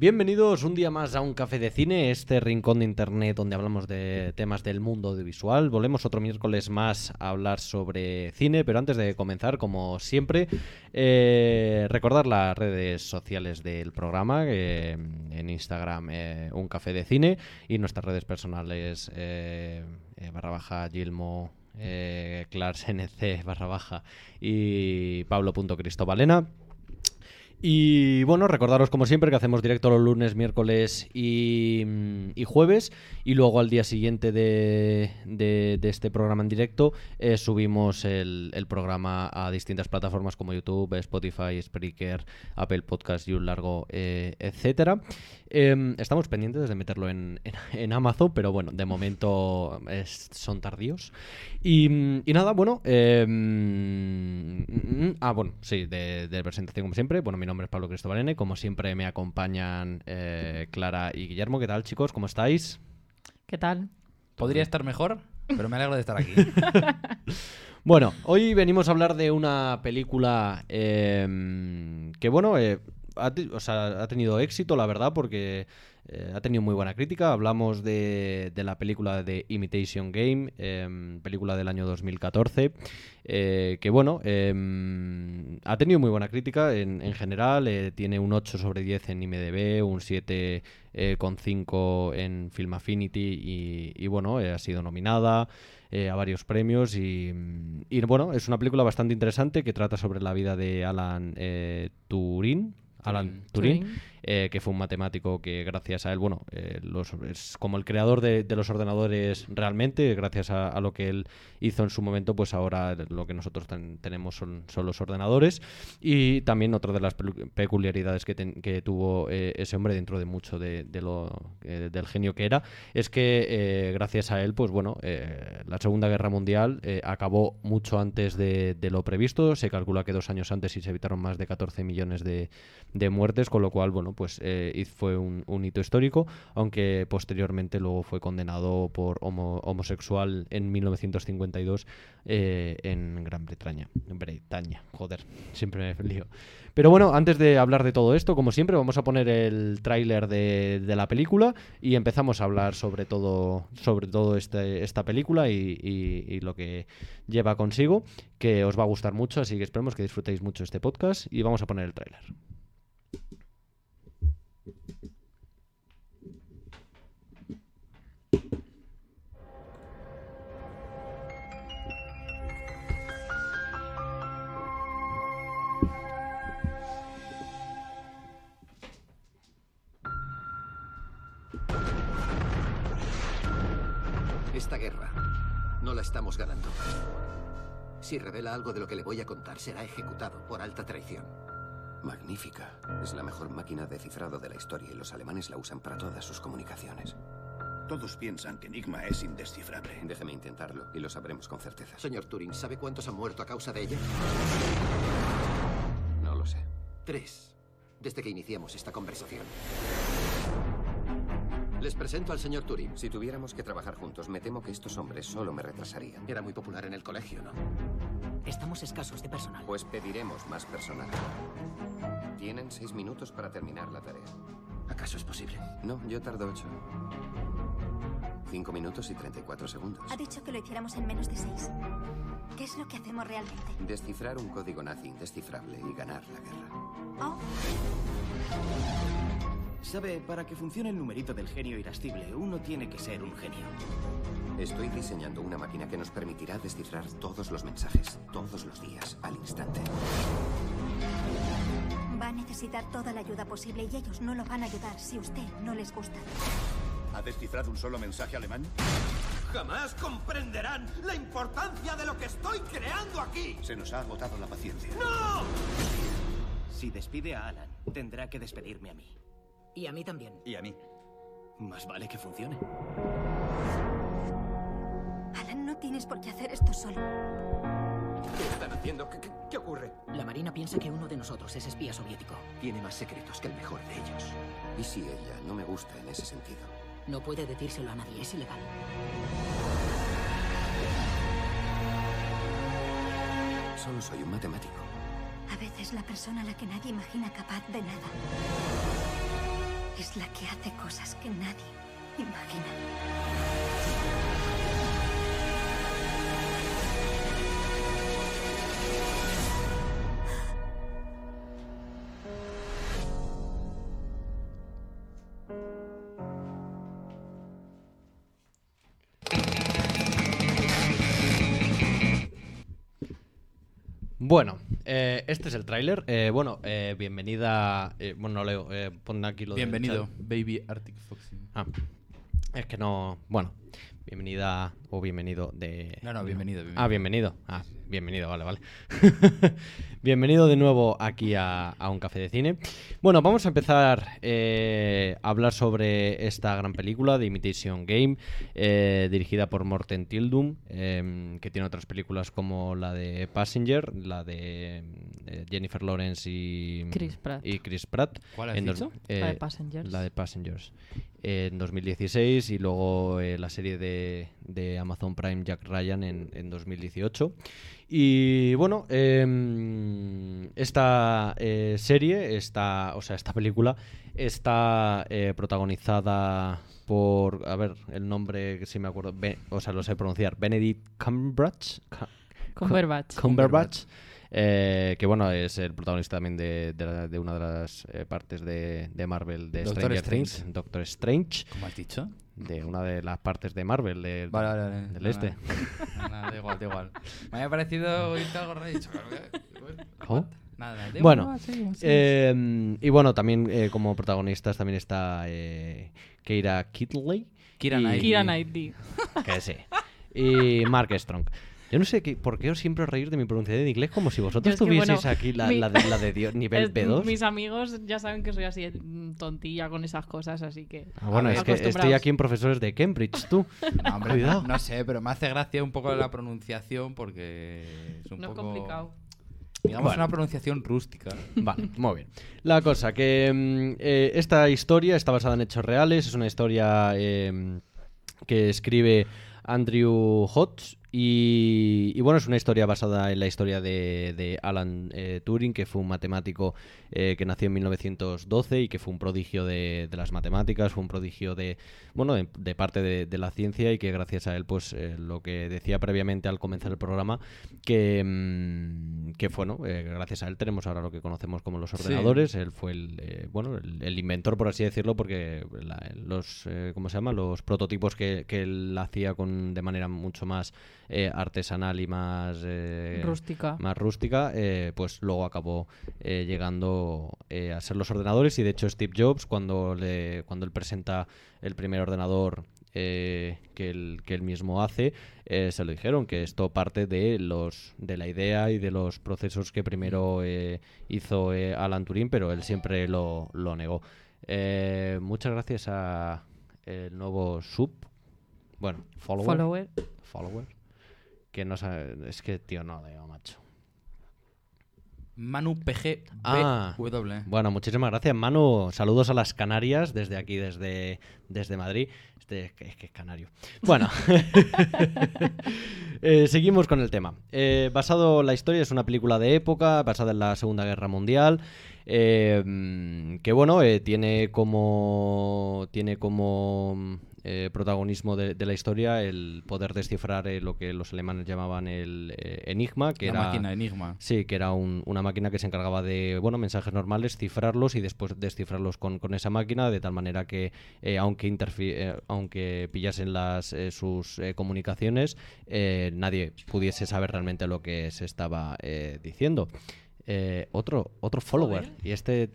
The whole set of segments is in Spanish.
Bienvenidos un día más a un café de cine, este rincón de internet donde hablamos de temas del mundo audiovisual. Volvemos otro miércoles más a hablar sobre cine, pero antes de comenzar, como siempre, eh, recordar las redes sociales del programa, eh, en Instagram eh, un café de cine y nuestras redes personales barra baja Gilmo. Clars NC barra baja y Pablo.cristobalena. Y bueno, recordaros como siempre que hacemos directo los lunes, miércoles y, jueves. Y luego al día siguiente de, este programa en directo eh, subimos el, programa a distintas plataformas como YouTube, Spotify, Spreaker, Apple Podcast y un largo, eh, etcétera. Em, estamos pendientes de meterlo en, Amazon, pero bueno, de momento son tardíos. Y, nada, bueno. em, ah, bueno, sí, de, de presentación como siempre. Bueno, mi nombre es Pablo Cristobalene. Como siempre me acompañan eh, Clara y Guillermo. ¿Qué tal, chicos? ¿Cómo estáis? ¿Qué tal? Podría estar mejor, pero me alegro de estar aquí. Bueno, hoy venimos a hablar de una película em, que, bueno, eh, ha, o sea, ha tenido éxito, la verdad, porque eh, ha tenido muy buena crítica. Hablamos de, de la película de Imitation Game, em, película del año 2014, eh, que, bueno, em, ha tenido muy buena crítica en, en general. eh, tiene un 8 sobre 10 en IMDb, un 7 eh, con 5 en Film Affinity y, y, bueno, ha sido nominada eh, a varios premios y, mm, y, bueno, es una película bastante interesante que trata sobre la vida de Alan eh, Turing. Alan Turing, Turing. Eh, que fue un matemático que gracias a él, bueno, eh, es como el creador de, de los ordenadores realmente, gracias a, lo que él hizo en su momento, pues ahora lo que nosotros ten- tenemos son, son los ordenadores. Y también otra de las peculiaridades que, que tuvo eh, ese hombre dentro de mucho de, lo, del genio que era, es que gracias a él, pues bueno, la Segunda Guerra Mundial acabó mucho antes de, de lo previsto. Se calcula que dos años antes y se evitaron más de 14 millones de, de muertes, con lo cual, bueno, pues eh, fue un, hito histórico, aunque posteriormente luego fue condenado por homo- homosexual en 1952 eh, en Gran Bretaña. Bretaña, joder, siempre me lío. Pero bueno, antes de hablar de todo esto, como siempre, vamos a poner el tráiler de, la película y empezamos a hablar sobre todo, sobre todo este, esta película y- y lo que lleva consigo, que os va a gustar mucho, así que esperemos que disfrutéis mucho este podcast y vamos a poner el tráiler. La estamos ganando. Si revela algo de lo que le voy a contar, será ejecutado por alta traición. Magnífica. Es la mejor máquina de cifrado de la historia y los alemanes la usan para todas sus comunicaciones. Todos piensan que Enigma es indescifrable. Déjeme intentarlo y lo sabremos con certeza. Señor Turing, ¿sabe cuántos han muerto a causa de ella? No lo sé. Tres. Desde que iniciamos esta conversación. Les presento al señor Turing. Si tuviéramos que trabajar juntos, me temo que estos hombres solo me retrasarían. Era muy popular en el colegio, ¿no? Estamos escasos de personal. Pues pediremos más personal. Tienen seis minutos para terminar la tarea. ¿Acaso es posible? No, yo tardo ocho. Cinco minutos y 34 segundos. Ha dicho que lo hiciéramos en menos de seis. ¿Qué es lo que hacemos realmente? Descifrar un código nazi indescifrable y ganar la guerra. Oh, Sabe, para que funcione el numerito del genio irascible, uno tiene que ser un genio. Estoy diseñando una máquina que nos permitirá descifrar todos los mensajes, todos los días, al instante. va a necesitar toda la ayuda posible y ellos no lo van a ayudar si usted no les gusta. ¿Ha descifrado un solo mensaje alemán? Jamás comprenderán la importancia de lo que estoy creando aquí. Se nos ha agotado la paciencia. ¡No! Si despide a Alan, tendrá que despedirme a mí. Y a mí también. Y a mí. Más vale que funcione. Alan, no tienes por qué hacer esto solo. ¿Qué están haciendo? ¿Qué, qué, qué ocurre? La Marina piensa que uno de nosotros es espía soviético. Tiene más secretos que el mejor de ellos. ¿Y si ella no me gusta en ese sentido? No puede decírselo a nadie, es ilegal. Solo soy un matemático. A veces la persona a la que nadie imagina capaz de nada es la que hace cosas que nadie imagina. Bueno, eh, este es el tráiler. Eh, bueno, eh, bienvenida. bueno, no leo. Pon aquí lo Bienvenido. Baby Arctic Foxy. Ah, es que no. Bueno, bienvenida o bienvenido de. No, no, bienvenido, bienvenido. Ah, bienvenido. Ah, bienvenido, vale, vale. bienvenido de nuevo aquí a, a un café de cine. Bueno, vamos a empezar eh, a hablar sobre esta gran película de Imitation Game, eh, dirigida por Morten Tildum, em, que tiene otras películas como la de Passenger, la de eh, Jennifer Lawrence y Chris Pratt. Y Chris Pratt ¿Cuál has En dos- dicho? La de eh, Passengers. La de Passengers. Eh, en 2016 y luego eh, la serie de, de Amazon Prime Jack Ryan en, en 2018. Y bueno, em, esta eh, serie, esta, o sea, esta película está eh, protagonizada por, a ver, el nombre que sí me acuerdo, o sea, lo sé pronunciar, Benedict Cumberbatch. Cu- Cumberbatch. Cumberbatch, eh, que bueno, es el protagonista también de, de la- de una de las eh, partes de, de Marvel de Doctor Stranger Strange. Things, Doctor Strange, ¿Cómo has dicho? de una de las partes de Marvel del, Vale, vale, vale. del este. da igual, da igual. Me había parecido oírte algo raro. dicho, ¿Cómo? Nada, da Bueno, eh, y bueno, también eh, como protagonistas también está eh, Keira Knightley. Keira y- Knightley. Kira Knightley. Que sí. Y Mark Strong. Yo no sé qué, por qué os siempre reír de mi pronunciación de inglés como si vosotros Yo es que, tuvieseis bueno, aquí la, mi- la de, la de Dios, nivel Es- B2. Mis amigos ya saben que soy así mm, tontilla con esas cosas, así que. Ah, bueno, es que estoy aquí en profesores de Cambridge, tú. No, hombre, Cuidado. no, no sé, pero me hace gracia un poco la pronunciación porque es un No es poco... complicado. Digamos Bueno. una pronunciación rústica. Vale, muy bien. La cosa que mm, eh, esta historia está basada en hechos reales, es una historia eh, que escribe Andrew Hodge y, y, bueno, es una historia basada en la historia de, de Alan eh, Turing, que fue un matemático eh, que nació en 1912 y que fue un prodigio de, de las matemáticas, fue un prodigio de, bueno, de, de parte de, la ciencia y que gracias a él, pues eh, lo que decía previamente al comenzar el programa, que, mm, que bueno, eh, gracias a él tenemos ahora lo que conocemos como los Sí. ordenadores. Él fue el, bueno, el, el inventor, por así decirlo, porque la- los, eh, ¿cómo se llama? Los prototipos que, que él hacía con, de manera mucho más eh, artesanal y más eh, Rústica. más rústica, eh, pues luego acabó llegando a ser los ordenadores y de hecho Steve Jobs cuando le cuando él presenta el primer ordenador eh, que, él, que él mismo hace, eh, se lo dijeron que esto parte de los de la idea y de los procesos que primero eh, hizo Alan Turing, pero él siempre lo, lo negó. Muchas gracias a el nuevo sub, bueno, follower, Follower. follower que no sabe, es que tío no leo, macho. Manu PG Ah, W. bueno, muchísimas gracias, Manu. Saludos a las Canarias desde aquí, desde, desde Madrid. Este es que es, que es canario. Bueno, Eh, seguimos con el tema. Eh, basado la historia es una película de época, basada en la Segunda Guerra Mundial. eh, mm, que bueno, eh, tiene como tiene como eh, protagonismo de, de la historia el poder descifrar eh, lo que los alemanes llamaban el eh, enigma, que La era máquina Enigma. Sí, que era un- una máquina que se encargaba de, bueno, mensajes normales, cifrarlos y después descifrarlos con, con esa máquina, de tal manera que eh, aunque eh, aunque pillasen las eh, sus eh, comunicaciones, eh, nadie pudiese saber realmente lo que se estaba eh, diciendo. Eh, otro, otro follower. Y este,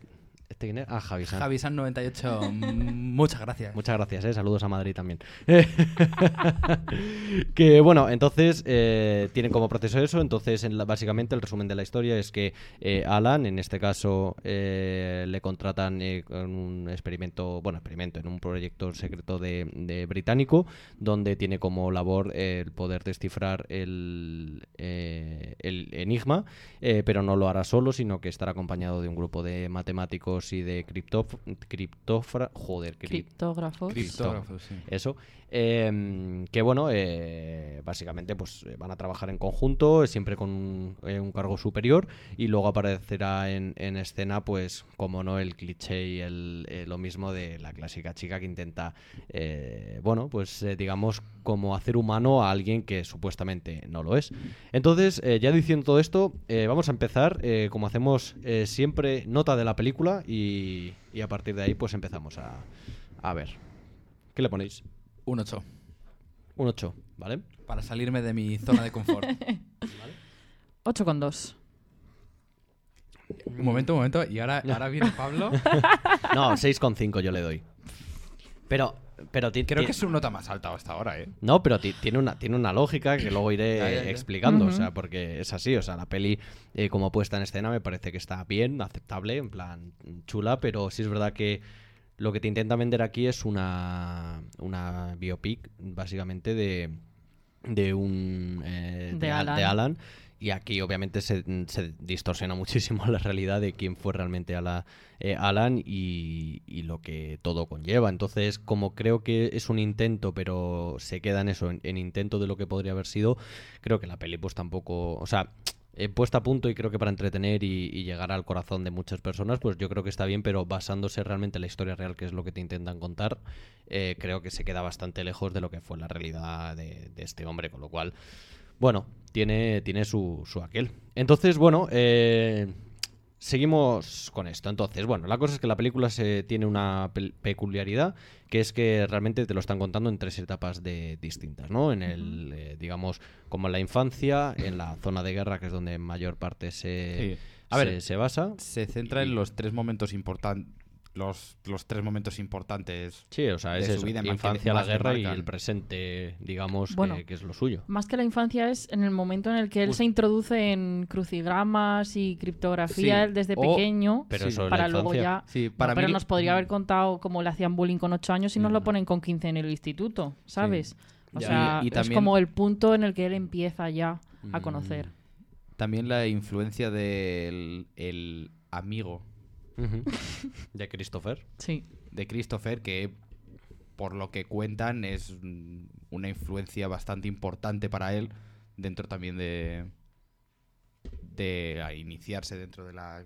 ¿Este quién es? Ah, Javi San. Javisan98, mm, muchas gracias. Muchas gracias, ¿eh? saludos a Madrid también. que bueno, entonces eh, tienen como proceso eso. Entonces, en la- básicamente, el resumen de la historia es que eh, Alan, en este caso, eh, le contratan con un experimento, bueno, experimento, en un proyecto secreto de, de británico, donde tiene como labor el poder descifrar el, el enigma, pero no lo hará solo, sino que estará acompañado de un grupo de matemáticos y de criptóf criptófra... Joder, crip- Criptógrafos. Criptógrafos, sí. eso. Eh, que bueno, eh, básicamente pues eh, van a trabajar en conjunto, siempre con un, eh, cargo superior, y luego aparecerá en, en escena, pues, como no, el cliché y el, lo mismo de la clásica chica que intenta, bueno, pues digamos, como hacer humano a alguien que supuestamente no lo es. Entonces, ya diciendo todo esto, vamos a empezar, como hacemos siempre, nota de la película, y, y a partir de ahí, pues empezamos a, a ver. ¿Qué le ponéis? Un 8. Un 8, ¿vale? Para salirme de mi zona de confort. 8,2. un momento, un momento. Y ahora, ahora viene Pablo. No, 6,5 yo le doy. Pero, pero ti- Creo ti- que es su nota más alta hasta ahora, ¿eh? No, pero ti- tiene una, tiene una lógica que luego iré Ya, ya, ya. explicando, o sea, porque es así, o sea, la peli eh, como puesta en escena me parece que está bien, aceptable, en plan chula, pero sí es verdad que lo que te intenta vender aquí es una, una biopic, básicamente, de, de un... eh, De Al- Alan. Y aquí obviamente se, se distorsiona muchísimo la realidad de quién fue realmente Ala- eh, Alan y, y lo que todo conlleva. Entonces, como creo que es un intento, pero se queda en eso, en, en intento de lo que podría haber sido, creo que la peli pues tampoco... O sea, eh, puesta a punto y creo que para entretener y, llegar al corazón de muchas personas, pues yo creo que está bien, pero basándose realmente en la historia real, que es lo que te intentan contar, eh, creo que se queda bastante lejos de lo que fue la realidad de, de este hombre, con lo cual, bueno, tiene, tiene su, su aquel. Entonces, bueno, eh, seguimos con esto. Entonces, bueno, la cosa es que la película se, tiene una peculiaridad, que es que realmente te lo están contando en tres etapas de, distintas, ¿no? En el, eh, digamos, como en la infancia, en la zona de guerra, que es donde en mayor parte se, Sí. A se- ver, se basa. Se centra en los tres momentos importantes. Los, los tres momentos importantes. Sí, o sea, es de su eso, vida, infancia, la guerra y el presente, digamos, Bueno. que, que es lo suyo. Más que la infancia es en el momento en el que él se introduce en crucigramas y criptografía Sí. desde O- pequeño. Pero eso en para luego ya. Sí, No, para pero nos podría haber contado cómo le hacían bullying con 8 años y nos Mm. lo ponen con 15 en el instituto, ¿sabes? O Ya. sea, Y- y es como el punto en el que él empieza ya a Mm. conocer. También la influencia del el amigo De Christopher. Sí. de Christopher, que por lo que cuentan es una influencia bastante importante para él dentro también de de iniciarse dentro de la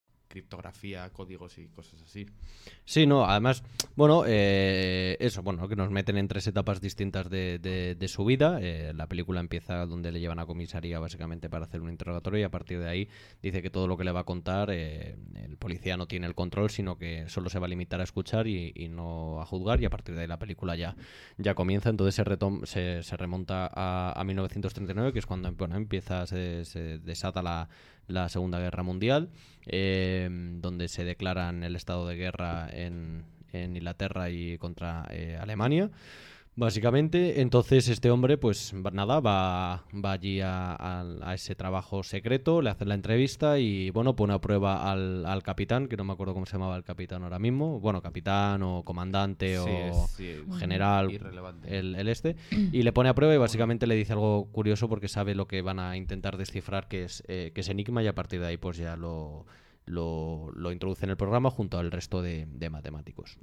Criptografía, códigos y cosas así. Sí, no, además, bueno, eh, eso, bueno, que nos meten en tres etapas distintas de, de- de su vida. Eh, la película empieza donde le llevan a comisaría básicamente para hacer un interrogatorio y a partir de ahí dice que todo lo que le va a contar eh, el policía no tiene el control, sino que solo se va a limitar a escuchar y, no a juzgar y a partir de ahí la película ya, ya comienza. Entonces se, retom- se, se remonta a, a 1939, que es cuando empieza, se, se desata la, la Segunda Guerra Mundial, eh, donde se declaran el estado de guerra en, en Inglaterra y contra eh, Alemania. Básicamente, entonces este hombre, pues va- nada, va, va allí a, a- a ese trabajo secreto, le hace la entrevista y, bueno, pone a prueba al, al capitán, que no me acuerdo cómo se llamaba el capitán ahora mismo, bueno, capitán o comandante Sí, o sí, general, el, el este, y le pone a prueba y básicamente le dice algo curioso porque sabe lo que van a intentar descifrar, que es, eh, que es Enigma, y a partir de ahí pues ya lo, lo, lo introduce en el programa junto al resto de, de matemáticos.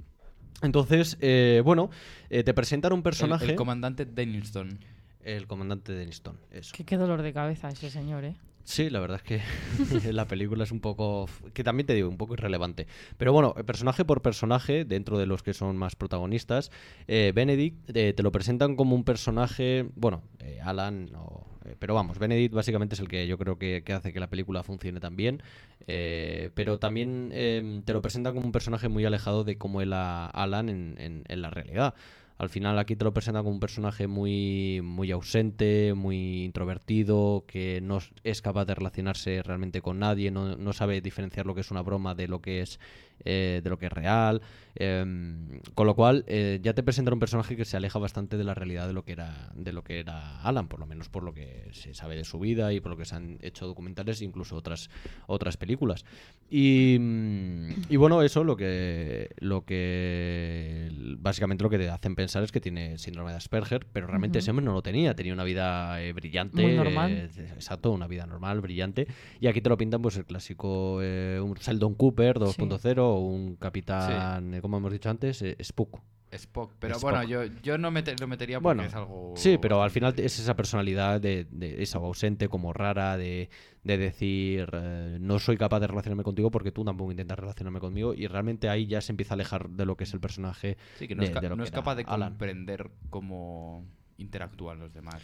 Entonces, eh, bueno, eh, te presentan un personaje. El, el comandante Dennilston. El comandante Denniston, eso. Qué, qué dolor de cabeza ese señor, ¿eh? Sí, la verdad es que la película es un poco. que también te digo, un poco irrelevante. Pero bueno, eh, personaje por personaje, dentro de los que son más protagonistas, eh, Benedict eh, te lo presentan como un personaje. Bueno, eh, Alan, o, eh, pero vamos, Benedict básicamente es el que yo creo que, hace que la película funcione tan bien. eh, pero también eh, te lo presentan como un personaje muy alejado de cómo era Alan en, en- la realidad. Al final aquí te lo presentan como un personaje muy, muy ausente, muy introvertido, que no es capaz de relacionarse realmente con nadie, no, no sabe diferenciar lo que es una broma de lo que es eh, de lo que es real. em, con lo cual, eh, ya te presentan un personaje que se aleja bastante de la realidad de lo que era, de lo que era Alan, por lo menos por lo que se sabe de su vida y por lo que se han hecho documentales, incluso otras, otras películas. Y, mm, y bueno, eso lo que lo que básicamente lo que te hacen pensar es que tiene síndrome de Asperger, pero realmente ese hombre no lo tenía, tenía una vida eh, brillante, Muy normal. exacto, una vida normal, brillante, y aquí te lo pintan pues el clásico un Sheldon Cooper 2.0 o un capitán, eh, como hemos dicho antes, eh, Spook. Spock. Pero Spock. bueno, yo, yo no mete- lo metería porque Bueno, es algo. sí, pero al final es esa personalidad de, de esa ausente, como rara, de, de decir eh, no soy capaz de relacionarme contigo porque tú tampoco intentas relacionarme conmigo y realmente ahí ya se empieza a alejar de lo que es el personaje. Sí, que no es, de- ca- de lo no que es era capaz de Alan. comprender cómo interactúan los demás.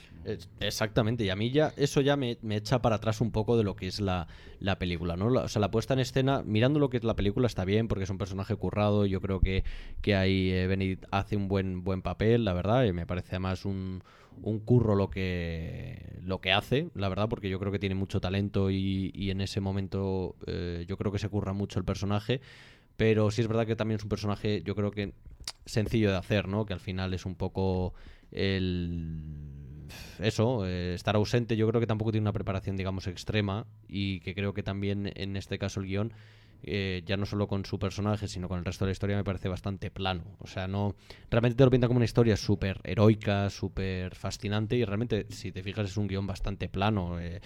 Exactamente, y a mí ya eso ya me, me echa para atrás un poco de lo que es la, la película, ¿no? O sea, la puesta en escena, mirando lo que es la película está bien, porque es un personaje currado, yo creo que, que ahí eh, hace un buen, buen papel, la verdad, y me parece además un, un curro lo que, lo que hace, la verdad, porque yo creo que tiene mucho talento y, y en ese momento eh, yo creo que se curra mucho el personaje, pero sí es verdad que también es un personaje, yo creo que sencillo de hacer, ¿no? Que al final es un poco el eso, eh, estar ausente, yo creo que tampoco tiene una preparación, digamos, extrema y que creo que también en este caso el guion, eh, ya no solo con su personaje, sino con el resto de la historia, me parece bastante plano. O sea, no realmente te lo pinta como una historia súper heroica, súper fascinante y realmente, si te fijas, es un guion bastante plano. eh,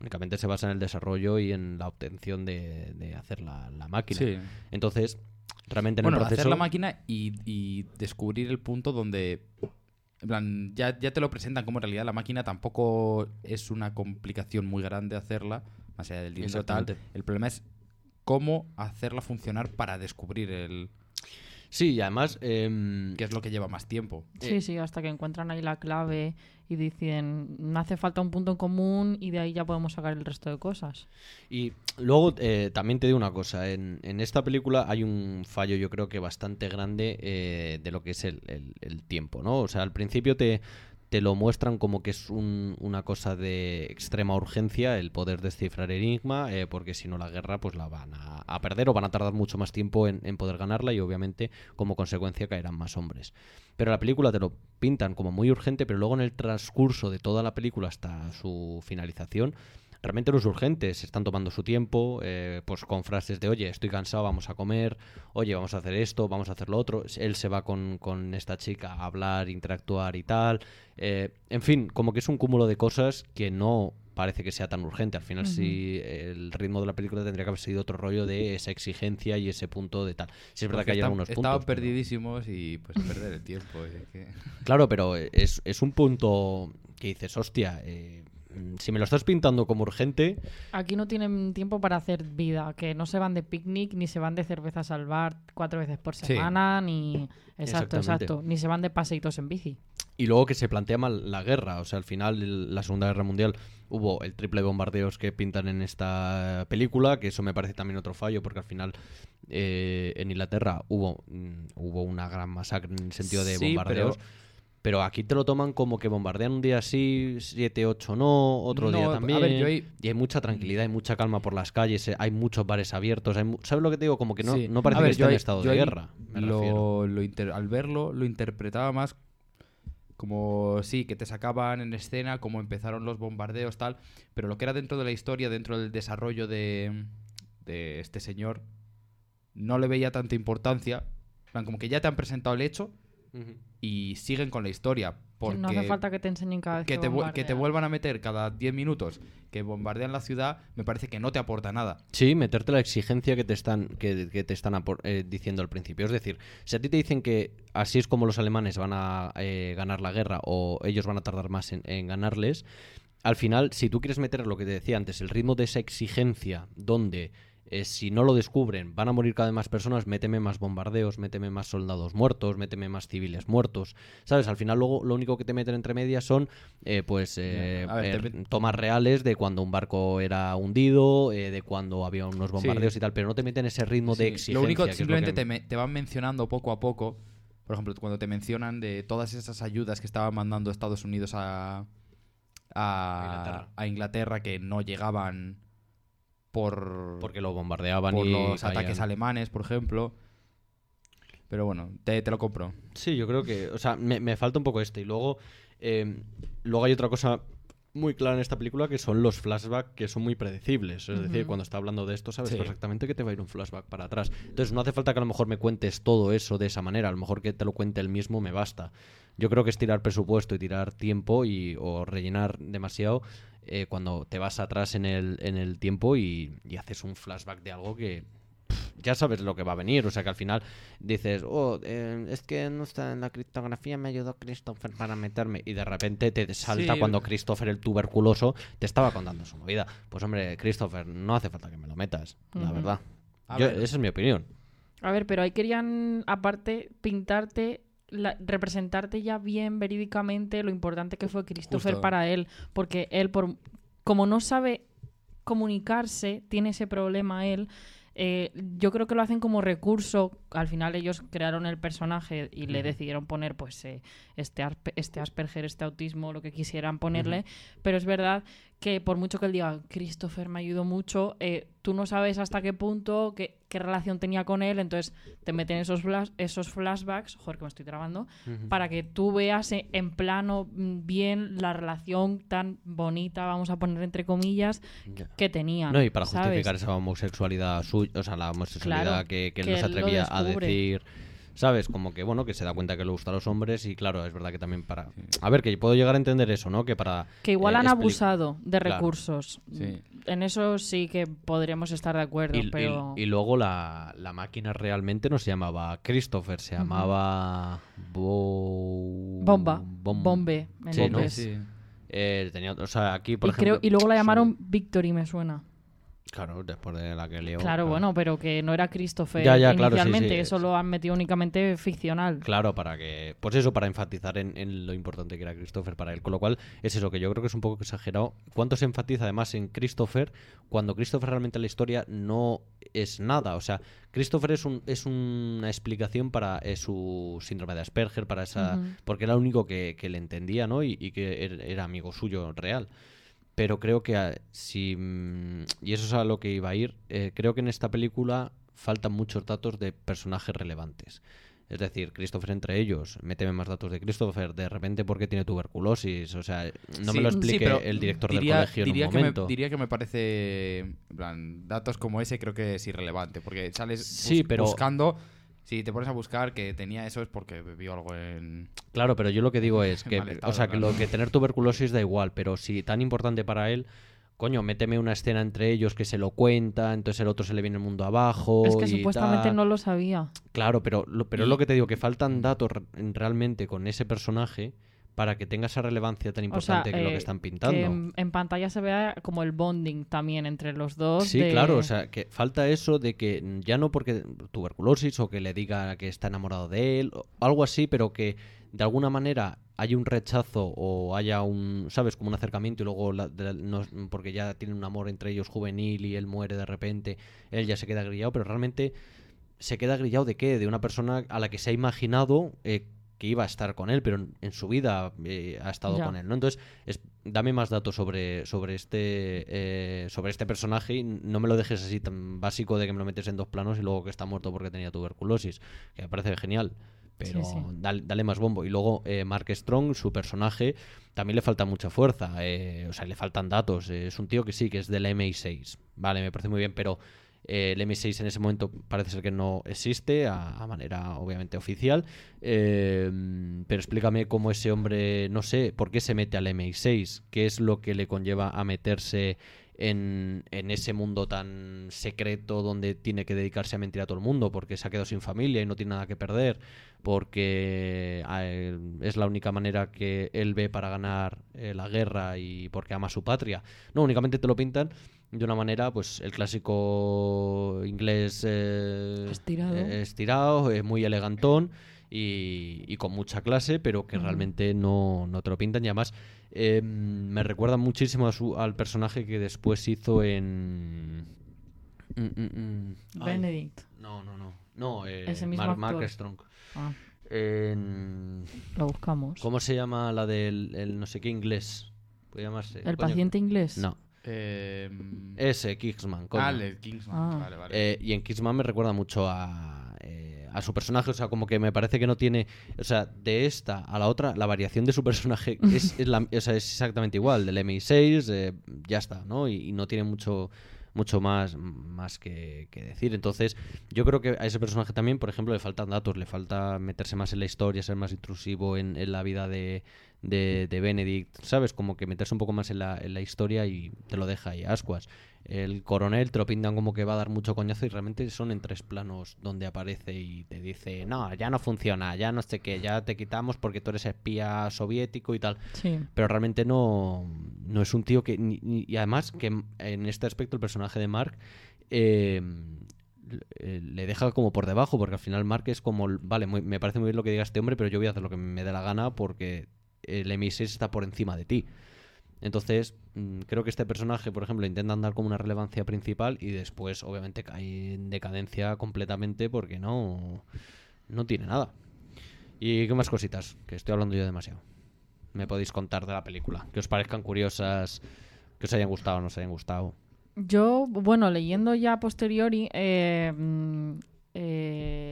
únicamente se basa en el desarrollo y en la obtención de, de hacer la, la máquina. Sí. Entonces, realmente en bueno, el proceso... hacer la máquina y, y descubrir el punto donde. En plan, ya, ya te lo presentan como en realidad la máquina tampoco es una complicación muy grande hacerla, más allá del dinero tal. El problema es cómo hacerla funcionar para descubrir el. Sí, y además. em, que es lo que lleva más tiempo. Sí, sí, hasta que encuentran ahí la clave y dicen, no hace falta un punto en común y de ahí ya podemos sacar el resto de cosas. Y luego eh, también te digo una cosa, en, en esta película hay un fallo yo creo que bastante grande eh, de lo que es el, el- el tiempo, ¿no? O sea, al principio te, te lo muestran como que es un- una cosa de extrema urgencia el poder descifrar Enigma, eh, porque si no la guerra pues la van a, perder o van a tardar mucho más tiempo en, en poder ganarla y obviamente como consecuencia caerán más hombres. Pero la película te lo pintan como muy urgente, pero luego en el transcurso de toda la película hasta su finalización realmente no es urgente, se están tomando su tiempo, eh, pues con frases de, oye, estoy cansado, vamos a comer, oye, vamos a hacer esto, vamos a hacer lo otro, él se va con, con esta chica a hablar, interactuar y tal, eh, en fin, como que es un cúmulo de cosas que no parece que sea tan urgente, al final Ujú. sí el ritmo de la película tendría que haber sido otro rollo de esa exigencia y ese punto de tal. Si es verdad Porque que hay está- algunos Estaban puntos. pero- perdidísimos y pues perder el tiempo. que- Claro, pero es, es un punto que dices, hostia, eh, si me lo estás pintando como urgente, Aquí no tienen tiempo para hacer vida, que no se van de picnic ni se van de cervezas al bar cuatro veces por Sí. semana, ni... Exacto, exacto. Ni se van de paseitos en bici. Y luego que se plantea mal la guerra. O sea, al final, el- la Segunda Guerra Mundial hubo el triple de bombardeos que pintan en esta película, que eso me parece también otro fallo, porque al final eh, en Inglaterra hubo, mm, hubo una gran masacre en el sentido de Sí, bombardeos. pero- Pero... aquí te lo toman como que bombardean un día sí, siete, ocho no, otro No, día a ver, también. yo Y hay mucha tranquilidad, hay mucha calma por las calles, eh, hay muchos bares abiertos. Hay mu- ¿Sabes lo que te digo? Como que no, Sí. no parece ver, que esté en estado de guerra. me. Lo, lo inter- al verlo, lo interpretaba más como sí, que te sacaban en escena, cómo empezaron los bombardeos, tal, pero lo que era dentro de la historia, dentro del desarrollo de, de este señor, no le veía tanta importancia. Como que ya te han presentado el hecho y siguen con la historia. Porque no hace falta que te enseñen cada vez que, que, te, que vuelvan a meter cada 10 minutos que bombardean la ciudad, me parece que no te aporta nada. Sí, meterte la exigencia que te están, que, que te están eh, diciendo al principio. Es decir, si a ti te dicen que así es como los alemanes van a eh, ganar la guerra o ellos van a tardar más en, en ganarles, al final, si tú quieres meter lo que te decía antes, el ritmo de esa exigencia donde eh, si no lo descubren van a morir cada vez más personas, méteme más bombardeos, méteme más soldados muertos, méteme más civiles muertos. ¿Sabes? Al final luego lo único que te meten entre medias son eh, pues eh, ver, te tomas reales de cuando un barco era hundido, de cuando había unos bombardeos Sí. y tal, pero no te meten ese ritmo de exigencia. Lo único, que lo simplemente que- te, me- te van mencionando poco a poco. Por ejemplo, cuando te mencionan de todas esas ayudas que estaban mandando Estados Unidos a, a, Inglaterra. a Inglaterra que no llegaban por, Porque lo bombardeaban por y los caían. ataques alemanes, por ejemplo. Pero bueno, te, te lo compro. Sí, yo creo que. O sea, me, me falta un poco este. Y luego. eh, luego hay otra cosa muy clara en esta película que son los flashbacks que son muy predecibles. Es decir, cuando está hablando de esto, sabes Sí. perfectamente que te va a ir un flashback para atrás. Entonces, no hace falta que a lo mejor me cuentes todo eso de esa manera. A lo mejor que te lo cuente él mismo me basta. Yo creo que es tirar presupuesto y tirar tiempo y, o rellenar demasiado eh, cuando te vas atrás en el, en el tiempo y, y haces un flashback de algo que ya sabes lo que va a venir. O sea que al final dices, oh, eh, es que no está en la criptografía, me ayudó Christopher para meterme. Y de repente te salta Sí. cuando Christopher, el tuberculoso, te estaba contando su movida. Pues hombre, Christopher, no hace falta que me lo metas, la verdad. A Yo- ver. esa es mi opinión. A ver, pero ahí querían, aparte, pintarte, la- representarte ya bien verídicamente lo importante que fue Christopher Justo. para él. Porque él, por, como no sabe comunicarse, tiene ese problema él. eh, yo creo que lo hacen como recurso. Al final ellos crearon el personaje y le decidieron poner pues eh, este, este Asperger, este autismo, lo que quisieran ponerle. Pero es verdad que por mucho que él diga, Christopher me ayudó mucho, eh, tú no sabes hasta qué punto, qué, qué relación tenía con él, entonces te meten esos, flash- esos flashbacks, joder que me estoy trabando, para que tú veas eh, en plano mm, bien la relación tan bonita, vamos a poner entre comillas, que tenían. No, y para ¿sabes? justificar esa homosexualidad suya, o sea, la homosexualidad Claro, que, que él no se atrevía a decir. ¿Sabes? Como que, bueno, que se da cuenta que le gusta a los hombres y claro, es verdad que también para... A ver, que puedo llegar a entender eso, ¿no? Que para... Que igual eh, han abusado de Claro. recursos. Sí. En eso sí que podríamos estar de acuerdo, Y, y- pero... y luego la, la máquina realmente no se llamaba Christopher, se llamaba... Bo- Bomba. Bom- Bombe, en Sí, ¿no? Sí. Eh, tenía, o sea, aquí, por y, ejemplo... creo, y luego la llamaron Victory, me suena. Claro, después de la que lió. Claro, bueno, pero que no era Christopher Ya, ya, claro, sí, inicialmente, sí, eso sí. lo han metido únicamente ficcional. Claro, para que. Pues eso, para enfatizar en, en lo importante que era Christopher para él. Con lo cual, es eso, que yo creo que es un poco exagerado. ¿Cuánto se enfatiza además en Christopher cuando Christopher realmente en la historia no es nada? O sea, Christopher es, un, es una explicación para eh, su síndrome de Asperger, para esa. Porque era el único que, que le entendía, ¿no? Y, y que er- era amigo suyo real. Pero creo que ah, si. mm, Y eso es a lo que iba a ir. eh, creo que en esta película faltan muchos datos de personajes relevantes. Es decir, Christopher entre ellos, méteme más datos de Christopher, de repente porque tiene tuberculosis, o sea, no me lo explique el director diría- del colegio en diría un que me- momento. diría que me parece, en plan, datos como ese creo que es irrelevante, porque sales Sí, bus- pero- buscando, si te pones a buscar que tenía eso es porque vio algo en... Claro, pero yo lo que digo es que, estado, o sea, que claro. lo que tener tuberculosis da igual, pero si tan importante para él, coño, méteme una escena entre ellos que se lo cuenta, entonces el otro se le viene el mundo abajo. Es que y supuestamente tal. no lo sabía. Claro, pero, lo, pero es lo que te digo, que faltan datos re- realmente con ese personaje para que tenga esa relevancia tan O sea, importante que lo eh, que están pintando. que en, en pantalla se vea como el bonding también entre los dos. Sí, de- claro, o sea, que falta eso de que ya no porque tuberculosis o que le diga que está enamorado de él, o algo así, pero que de alguna manera haya un rechazo o haya un, ¿sabes? Como un acercamiento y luego, la- de- no- porque ya tienen un amor entre ellos juvenil y él muere de repente, él ya se queda grillado, pero realmente se queda grillado de qué? De una persona a la que se ha imaginado eh, que iba a estar con él, pero en, en su vida eh, ha estado Ya. con él, ¿no? Entonces, es- dame más datos sobre, sobre este eh, sobre este personaje y no me lo dejes así tan básico de que me lo metes en dos planos y luego que está muerto porque tenía tuberculosis, que me parece genial. pero Sí, sí. Dale, dale más bombo. Y luego eh, Mark Strong, su personaje, también le falta mucha fuerza, eh, o sea, le faltan datos. eh, es un tío que sí, que es del MI6, vale, me parece muy bien, pero el MI6 en ese momento parece ser que no existe a, manera obviamente oficial. eh, pero explícame cómo ese hombre, no sé, ¿por qué se mete al MI6? ¿Qué es lo que le conlleva a meterse en, en ese mundo tan secreto donde tiene que dedicarse a mentir a todo el mundo? Porque se ha quedado sin familia y no tiene nada que perder. Porque es la única manera que él ve para ganar eh, la guerra y porque ama a su patria. No, únicamente te lo pintan de una manera, pues el clásico inglés eh, Estirado. eh, estirado, eh, muy elegantón y, y con mucha clase, pero que realmente no, no te lo pintan. Y además eh, me recuerda muchísimo a su, al personaje que después hizo en... Mm, mm, mm. Ay. Benedict. No, no, no. No, Ese mismo Mark. Strong. Ah. En- Lo buscamos. ¿Cómo se llama la del el no sé qué inglés? Puede llamarse. ¿El coño. paciente inglés? No. Em, Ese, Kingsman. coño. Ah, el Kingsman. Ah. Vale, vale. Eh, y en Kingsman me recuerda mucho a, eh, a su personaje, o sea, como que me parece que no tiene, o sea, de esta a la otra, la variación de su personaje es, es, la- o sea, es exactamente igual, del MI6, eh, ya está, ¿no? Y, y no tiene mucho mucho más, más que, que decir. Entonces, yo creo que a ese personaje también, por ejemplo, le faltan datos, le falta meterse más en la historia, ser más intrusivo en, en la vida de, de, de Benedict, ¿sabes? Como que meterse un poco más en la, en la historia y te lo deja ahí, ascuas. El coronel te lo pintan como que va a dar mucho coñazo y realmente son en tres planos donde aparece y te dice, no, ya no funciona, ya no sé qué, ya te quitamos porque tú eres espía soviético y tal. Sí. Pero realmente no, no es un tío que... ni- ni- y además que en este aspecto el personaje de Mark... eh, eh, le deja como por debajo, porque al final Mark es como, vale, muy- me parece muy bien lo que diga este hombre, pero yo voy a hacer lo que me dé la gana porque el M6 está por encima de ti. Entonces, mm, creo que este personaje, por ejemplo, intenta andar como una relevancia principal y después, obviamente, cae en decadencia completamente porque no, no tiene nada. ¿Y qué más cositas? Que estoy hablando yo demasiado. Me podéis contar de la película. Que os parezcan curiosas, que os hayan gustado o no os hayan gustado. Yo, bueno, leyendo ya a posteriori, eh, mm, eh,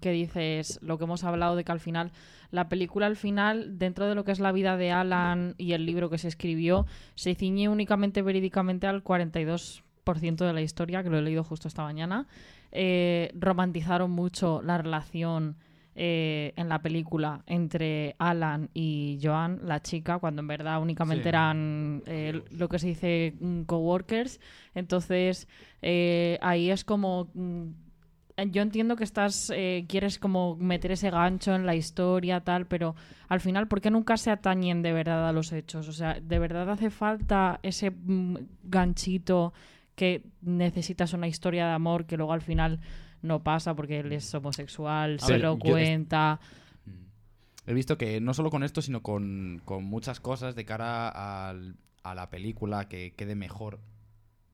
que dices lo que hemos hablado de que al final, la película al final, dentro de lo que es la vida de Alan y el libro que se escribió, se ciñe únicamente verídicamente al 42% de la historia, que lo he leído justo esta mañana. Eh, romantizaron mucho la relación eh, en la película entre Alan y Joan, la chica, cuando en verdad únicamente Sí. eran eh, lo que se dice mm, coworkers. Entonces, eh, ahí es como. Yo entiendo que estás eh, quieres como meter ese gancho en la historia tal pero al final ¿por qué nunca se atañen de verdad a los hechos? o sea de verdad hace falta ese mm, ganchito que necesitas una historia de amor que luego al final no pasa porque él es homosexual A se ver, lo cuenta He visto que no solo con esto, sino con, con muchas cosas de cara al- a la película que quede mejor.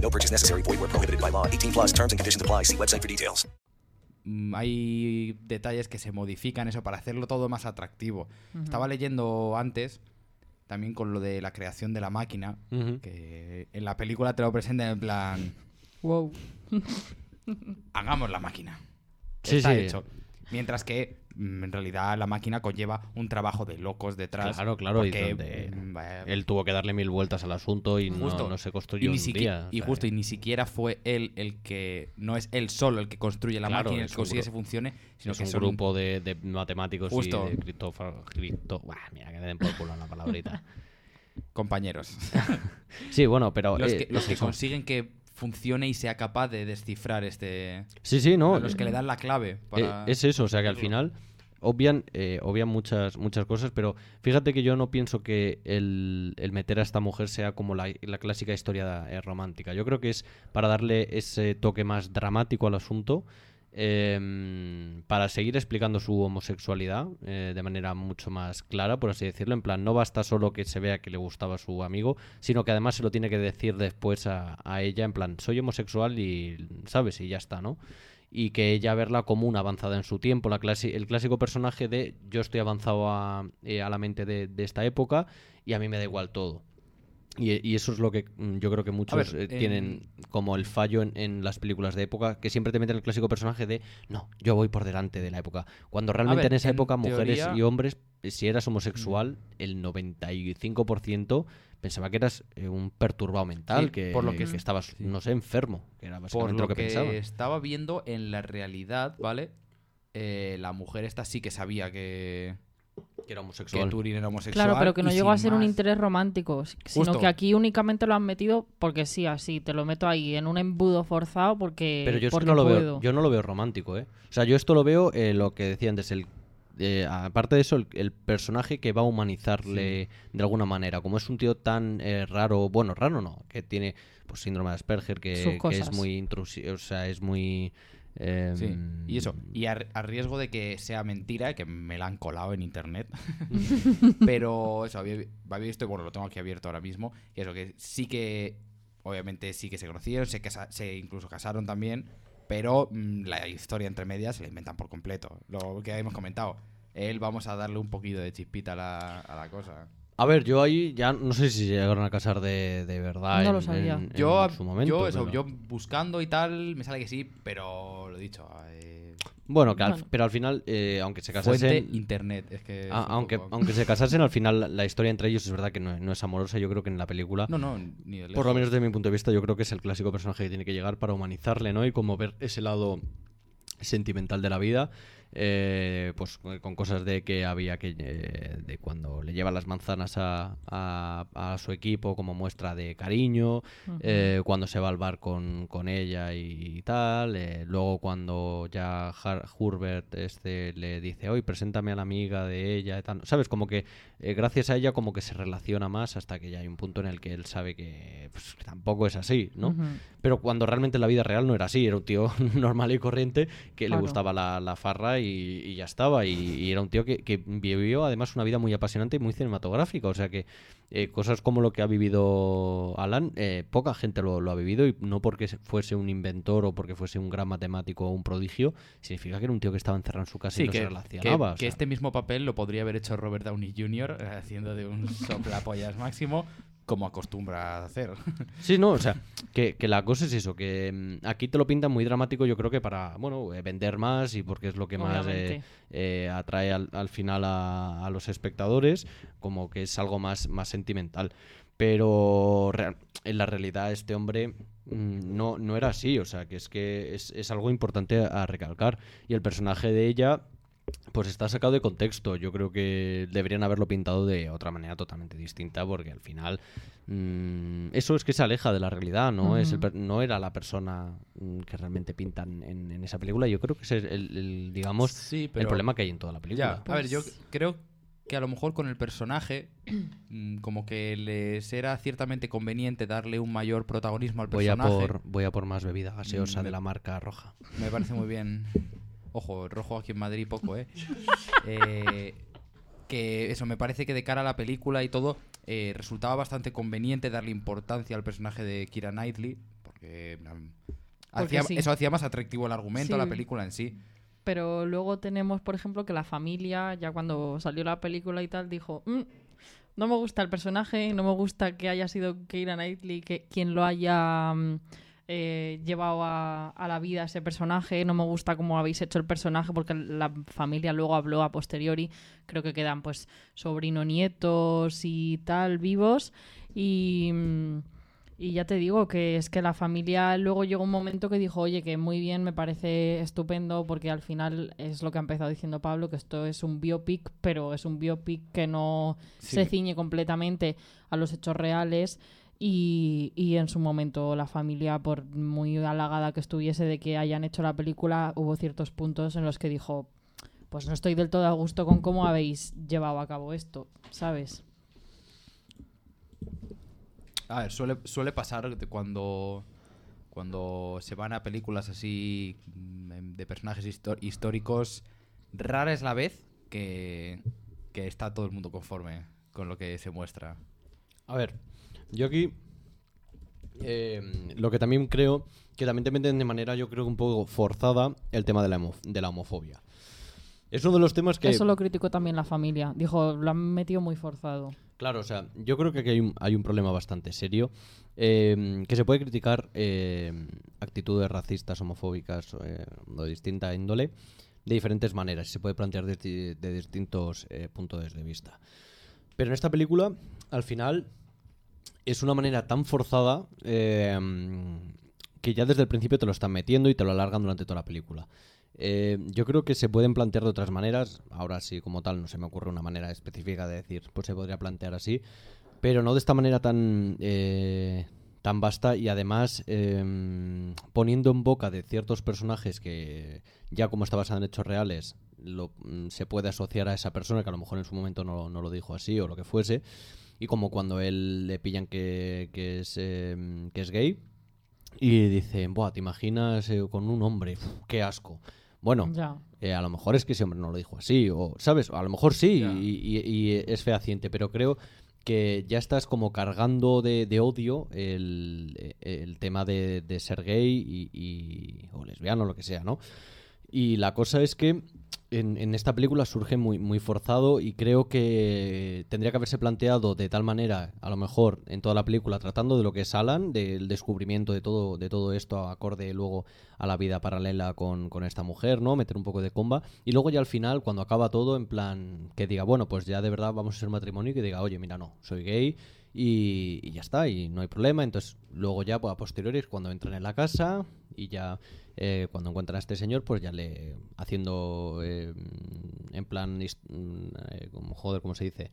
No purchase necessary. Void were prohibited by law. 18 plus terms and conditions apply. See website for details. Mm, Hay detalles que se modifican eso para hacerlo todo más atractivo. Ujú. Estaba leyendo antes, también con lo de la creación de la máquina, Ujú. que en la película te lo presentan en plan, wow hagamos la máquina. Sí, Está sí. hecho. Mientras que mm, en realidad la máquina conlleva un trabajo de locos detrás. Claro, claro. y porque, donde mm, él tuvo que darle mil vueltas al asunto y no, Justo. no se y construyó ni un o y sea, justo y ni siquiera fue él el que no es él solo el que construye la Claro, máquina el es que un consigue que funcione sino es que un son grupo de, de matemáticos Justo. y de cripto... Buah, mira, que me den por culo la palabrita. compañeros Sí, bueno, pero... los eh, que, los es que eso. consiguen que funcione y sea capaz de descifrar este Sí, sí, no. los que le dan la clave para Eh, es eso, o sea que al final obvian, eh, obvian muchas, muchas cosas, pero fíjate que yo no pienso que el, el meter a esta mujer sea como la, la clásica historia eh, romántica. Yo creo que es para darle ese toque más dramático al asunto. Em, para seguir explicando su homosexualidad eh, de manera mucho más clara, por así decirlo. En plan, no basta solo que se vea que le gustaba su amigo, sino que además se lo tiene que decir después a, ella, en plan, soy homosexual y, ¿sabes? Y ya está, ¿no? y que ella verla como una avanzada en su tiempo, el clásico personaje de yo estoy avanzado a, eh, a la mente de, de esta época y a mí me da igual todo. Y, y eso es lo que mm, yo creo que muchos ver, eh, tienen como el fallo en, en las películas de época, que siempre te meten el clásico personaje de no, yo voy por delante de la época. Cuando realmente ver, en esa en época mujeres y hombres, eh, si eras homosexual, el 95% pensaba que eras eh, un perturbado mental, Sí, que, por lo que- que estabas, no sé, enfermo, que era por básicamente lo lo que, pensaba. estaba viendo en la realidad vale Eh, la mujer esta sí que sabía que que era homosexual que Turing era homosexual Claro, pero que no llegó a ser un interés romántico, sino Justo. que aquí únicamente lo han metido porque sí, así, te lo meto ahí en un embudo forzado porque, Pero yo es que porque no lo puedo. veo, yo no lo veo romántico, ¿eh? O sea, yo esto lo veo eh, lo que decía antes, el eh, aparte de eso, el, el personaje que va a humanizarle de alguna manera, como es un tío tan eh, raro, bueno, raro no, que tiene pues síndrome de Asperger, Sus que, que es cosas. muy intrusivo, o sea, es muy eh, Sí, y eso, y a, a riesgo de que sea mentira, que me la han colado en internet. Pero eso, había, había visto, y bueno, lo tengo aquí abierto ahora mismo, y eso, que sí que, obviamente sí que se conocieron, se, casa- se incluso casaron también, pero mm, la historia entre medias se la inventan por completo. Lo que hemos comentado, él vamos a darle un poquito de chispita a la, a la cosa. A ver, yo ahí ya no sé si se llegaron a casar de, de verdad No en, lo sabía. en- en Yo, su momento. yo, eso, pero- yo buscando y tal, me sale que sí, pero lo dicho. eh, Bueno, que al- Bueno. pero al final, eh, aunque se Fuente casasen... internet, es que Ah, un aunque, poco- aunque se casasen, al final la, la historia entre ellos es verdad que no, no es amorosa. Yo creo que en la película, No, no, ni de por lo menos desde mi punto de vista, yo creo que es el clásico personaje que tiene que llegar para humanizarle, ¿no? Y como ver ese lado sentimental de la vida, eh, pues con- con cosas de que había que eh, de cuando le lleva las manzanas a, a- a su equipo como muestra de cariño, eh, cuando se va al bar con, con ella y, tal, eh, luego cuando ya Har- Hurbert este le dice, hoy preséntame a la amiga de ella y tal, sabes, como que eh, gracias a ella como que se relaciona más hasta que ya hay un punto en el que él sabe que pues, que tampoco es así, ¿no? Pero cuando realmente en la vida real no era así, era un tío normal y corriente que Claro. le gustaba la, la farra y, y ya estaba. Y, y era un tío que, que vivió además una vida muy apasionante y muy cinematográfica. O sea que eh, cosas como lo que ha vivido Alan, eh, poca gente lo, lo ha vivido y no porque se- fuese un inventor o porque fuese un gran matemático o un prodigio, significa que era un tío que estaba encerrado en su casa y no que, se que- relacionaba. que sea. este mismo papel lo podría haber hecho Robert Downey Jr. eh, haciendo de un soplapollas máximo, como acostumbra a hacer. Sí, no, o sea, que, que la cosa es eso, que mm, aquí te lo pintan muy dramático, yo creo que para, bueno, eh, vender más y porque es lo que más eh, eh, atrae al, al final a, a los espectadores, como que es algo más, más sentimental. Pero en la realidad este hombre mm, no, no era así, o sea, que es que es, es algo importante a recalcar. Y el personaje de ella pues está sacado de contexto. Yo creo que deberían haberlo pintado de otra manera totalmente distinta, porque al final mm, eso es que se aleja de la realidad, ¿no? es el no era la persona mm, que realmente pintan en, en esa película. Yo creo que ese es el, el, digamos Sí, el problema que hay en toda la película. Ya, a ver, yo creo que a lo mejor con el personaje, mm, como que les era ciertamente conveniente darle un mayor protagonismo al Voy a personaje. por voy a por más bebida gaseosa Mm, de la marca roja. Me parece muy bien. Ojo, rojo aquí en Madrid poco, ¿eh? Eh, que eso, me parece que de cara a la película y todo, eh, resultaba bastante conveniente darle importancia al personaje de Kira Knightley, porque, Porque hacía- sí. eso hacía más atractivo el argumento, Sí. la película en sí. Pero luego tenemos, por ejemplo, que la familia, ya cuando salió la película y tal, dijo, "Mm, no me gusta el personaje, no me gusta que haya sido Keira Knightley que, quien lo haya mm, eh, llevado a, a la vida ese personaje. No me gusta cómo habéis hecho el personaje porque la familia luego habló a posteriori. Creo que quedan pues sobrino nietos y tal vivos. Y, mm, y ya te digo que es que la familia luego llegó un momento que dijo, oye, que muy bien, me parece estupendo porque al final es lo que ha empezado diciendo Pablo, que esto es un biopic, pero es un biopic que no Sí. se ciñe completamente a los hechos reales. Y, y en su momento la familia, por muy halagada que estuviese de que hayan hecho la película, hubo ciertos puntos en los que dijo, pues no estoy del todo a gusto con cómo habéis llevado a cabo esto, ¿sabes? A ver, suele, suele pasar cuando, cuando se van a películas así mm, em, de personajes históricos, rara es la vez que, que está todo el mundo conforme con lo que se muestra. A ver, yo aquí eh, lo que también creo que también te meten de manera, yo creo que un poco forzada el tema de la, homo- de la homofobia. Es uno de los temas que... Eso lo criticó también la familia. Dijo, lo han metido muy forzado. Claro, o sea, yo creo que aquí hay un, hay un problema bastante serio. eh, que se puede criticar eh, actitudes racistas, homofóbicas eh, o de distinta índole de diferentes maneras. y Se puede plantear de distintos eh, puntos de vista. Pero en esta película, al final, es una manera tan forzada eh, que ya desde el principio te lo están metiendo y te lo alargan durante toda la película. Eh, yo creo que se pueden plantear de otras maneras. Ahora sí, como tal, no se me ocurre una manera específica de decir, pues se podría plantear así. Pero no de esta manera tan, eh, tan vasta y además eh, poniendo en boca de ciertos personajes que ya como está basado en hechos reales, lo, mm, se puede asociar a esa persona que a lo mejor en su momento no, no lo dijo así o lo que fuese. Y como cuando él le pillan que, que es, eh, que es gay y dicen, Buah, ¿te imaginas eh, con un hombre? Uf, ¡Qué asco! Bueno, eh, a lo mejor es que ese hombre no lo dijo así, o, ¿sabes? A lo mejor sí, y, y- y es fehaciente, pero creo que ya estás como cargando de, de odio el, el tema de, de ser gay y, y- o lesbiano, lo que sea, ¿no? Y la cosa es que en, en esta película surge muy, forzado y creo que tendría que haberse planteado de tal manera, a lo mejor en toda la película, tratando de lo que es Alan, del descubrimiento de todo, de todo esto acorde luego a la vida paralela con, esta mujer, ¿no? Meter un poco de comba. Y luego ya al final, cuando acaba todo, en plan, que diga, bueno, pues ya de verdad vamos a ser matrimonio y que diga, oye, mira, no, soy gay y, ya está, y no hay problema. Entonces, luego ya, pues a posteriori, es cuando entran en la casa y ya eh, cuando encuentran a este señor, pues ya le haciendo eh, en plan, mm, eh, como, joder, ¿cómo se dice?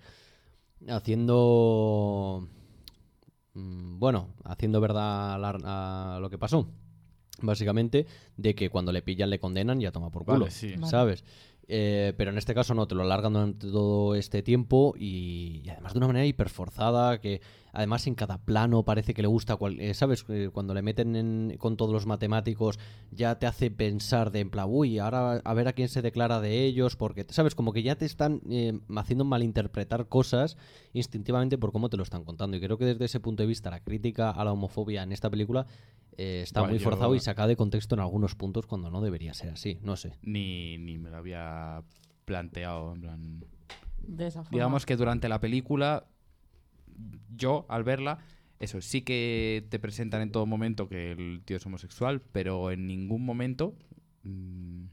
Haciendo, mm, bueno, haciendo verdad a, la- a lo que pasó. Básicamente, de que cuando le pillan le condenan y ya toma por Vale, culo, sí. ¿sabes? Eh, pero en este caso no, te lo alargan durante todo este tiempo y, y además de una manera hiperforzada que además en cada plano parece que le gusta, cual- eh, ¿sabes? Eh, Cuando le meten en- con todos los matemáticos ya te hace pensar de en plan, uy, ahora a ver a quién se declara de ellos, porque, ¿sabes? Como que ya te están eh, haciendo malinterpretar cosas instintivamente por cómo te lo están contando y creo que desde ese punto de vista la crítica a la homofobia en esta película eh, está muy yo- forzado y saca de contexto en algunos puntos cuando no debería ser así, no sé. Ni, ni me lo había planteado, en plan... De esa forma. Digamos que durante la película, yo, al verla, eso, sí que te presentan en todo momento que el tío es homosexual, pero en ningún momento mm,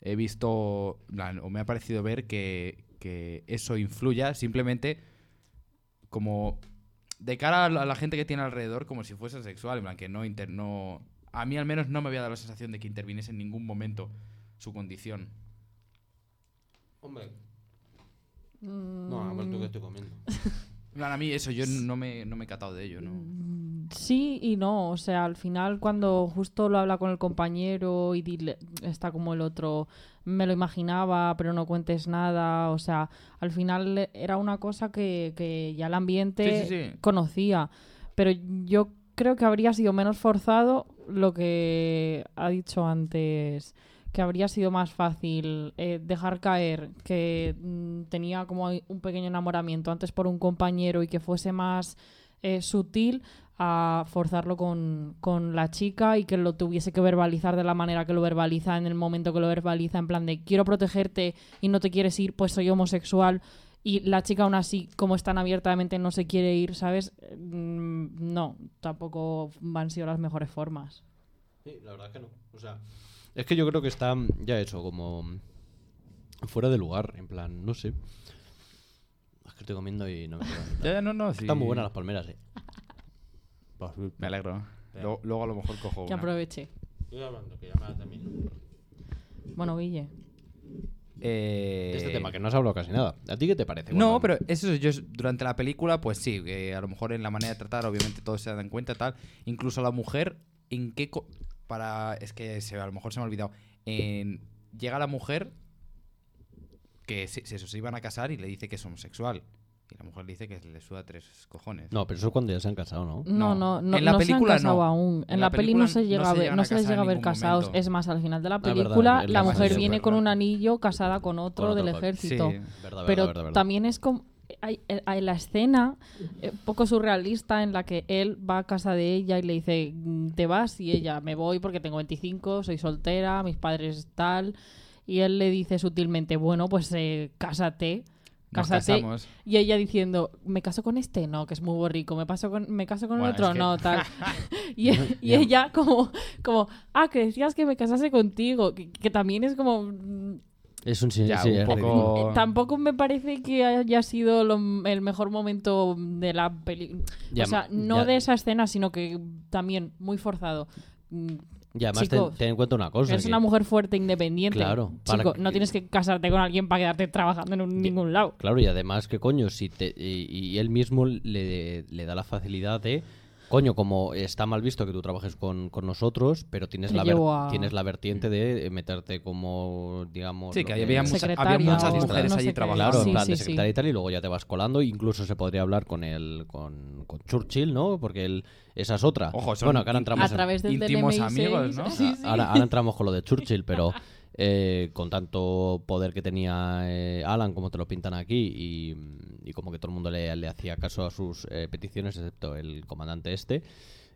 he visto, o me ha parecido ver que, que eso influya simplemente como de cara a la, a la gente que tiene alrededor como si fuese sexual, en plan, que no, inter- no... A mí al menos no me había dado la sensación de que interviniese en ningún momento su condición. Hombre. No, además tú que estoy comiendo. En plan, A mí eso, yo no me, no me he catado de ello, ¿no? Sí y no, o sea, al final cuando justo lo habla con el compañero y dile- está como el otro, me lo imaginaba, pero no cuentes nada, o sea, al final era una cosa que, que ya el ambiente Sí, sí, sí. conocía, pero yo creo que habría sido menos forzado lo que ha dicho antes, que habría sido más fácil eh, dejar caer que mm, tenía como un pequeño enamoramiento antes por un compañero y que fuese más eh, sutil a forzarlo con, con la chica y que lo tuviese que verbalizar de la manera que lo verbaliza en el momento que lo verbaliza, en plan de quiero protegerte y no te quieres ir, pues soy homosexual y la chica aún así, como es tan abiertamente, no se quiere ir, ¿sabes? Mm, No, tampoco han sido las mejores formas. Sí, la verdad que no. O sea, es que yo creo que está ya eso, como fuera de lugar, en plan, no sé. Es que estoy comiendo y no me aventar. Ya, no, no, Están sí. muy buenas las palmeras, eh. Me alegro. Luego, luego a lo mejor cojo Que una. aproveche. Estoy hablando, que ya me termino. Bueno, Guille. Eh, De este tema, que no has hablado casi nada. ¿A ti qué te parece? No, pero eso yo durante la película, pues sí, que a lo mejor en la manera de tratar, obviamente todos se dan cuenta, tal. Incluso la mujer, ¿en qué co- para es que se, a lo mejor se me ha olvidado. En, llega la mujer que se, se- se iban a casar y le dice que es homosexual. Y la mujer le dice que le suda tres cojones. No, pero eso es cuando ya se han casado, ¿no? No, no, no, En la no película se han casado no. aún. En, En la, la peli no se llega no a se ver, no se les llega a ver casados. momento. Es más, al final de la Ah, verdad, película, la verdad, mujer viene verdad. con un anillo casada con otro Con del otro ejército. Sí. Verdad, Pero verdad, verdad. también es como hay, eh, hay la escena eh, poco surrealista en la que él va a casa de ella y le dice "Mm, te vas y ella me voy porque tengo 25 soy soltera mis padres tal y él le dice sutilmente bueno pues eh, cásate Nos cásate casamos. y ella diciendo me caso con este no que es muy borrico me paso con me caso con Bueno, el otro es que- no tal. Y, y ella como como ah que decías que me casase contigo que, que también es como Es un sí, Ya, sí, un es poco- eh, Tampoco me parece que haya sido lo- el mejor momento de la película. O sea, no ya. de esa escena, sino que también muy forzado. Mm, Y además ten, chico, ten en cuenta una cosa. eres que- una mujer fuerte, independiente. Claro, Chico, que- no tienes que casarte con alguien para quedarte trabajando en un- ningún lado. Claro, y además que coño, si te, y, y él mismo le, le da la facilidad de, coño, como está mal visto que tú trabajes con, con nosotros, pero tienes la, ver- a- tienes la vertiente de eh, meterte como, digamos... Sí, que había, mucha- había muchas mujeres no allí qué. trabajando. Claro, Sí, en plan de sí, sí. secretaria y tal, y luego ya te vas colando. Incluso se podría hablar con el con, con Churchill, ¿no? Porque él, esa es otra. Ojo, son bueno, acá ahora entramos A en- través del íntimos DMI6, amigos, ¿no? sí, sí. Ahora, ahora entramos con lo de Churchill, pero eh, con tanto poder que tenía eh, Alan, como te lo pintan aquí, y, como que todo el mundo le, le hacía caso a sus eh, peticiones, excepto el comandante este,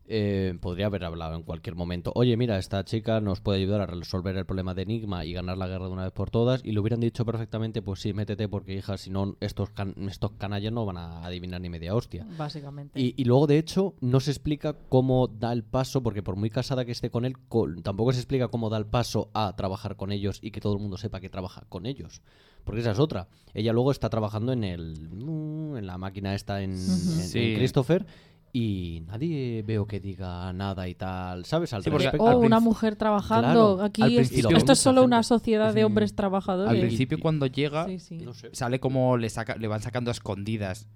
eh, podría haber hablado en cualquier momento. Oye, mira, esta chica nos puede ayudar a resolver el problema de Enigma y ganar la guerra de una vez por todas, y le hubieran dicho perfectamente, pues sí, métete, porque hija, si no, estos, can- estos canallas no van a adivinar ni media hostia. Básicamente. Y, y luego, de hecho, no se explica cómo da el paso, porque por muy casada que esté con él, co- tampoco se explica cómo da el paso a trabajar con ellos y que todo el mundo sepa que trabaja con ellos. Porque esa es otra. Ella luego está trabajando en el mm, en la máquina esta en, en- en Sí. Christopher y nadie veo que diga nada y tal, ¿sabes? Al Sí, porque respecto. Oh, al una mujer trabajando Claro, aquí. es- esto es solo una sociedad de hombres trabajadores. Al principio cuando llega, Sí, sí. No sé. sale como le, saca, le van sacando a escondidas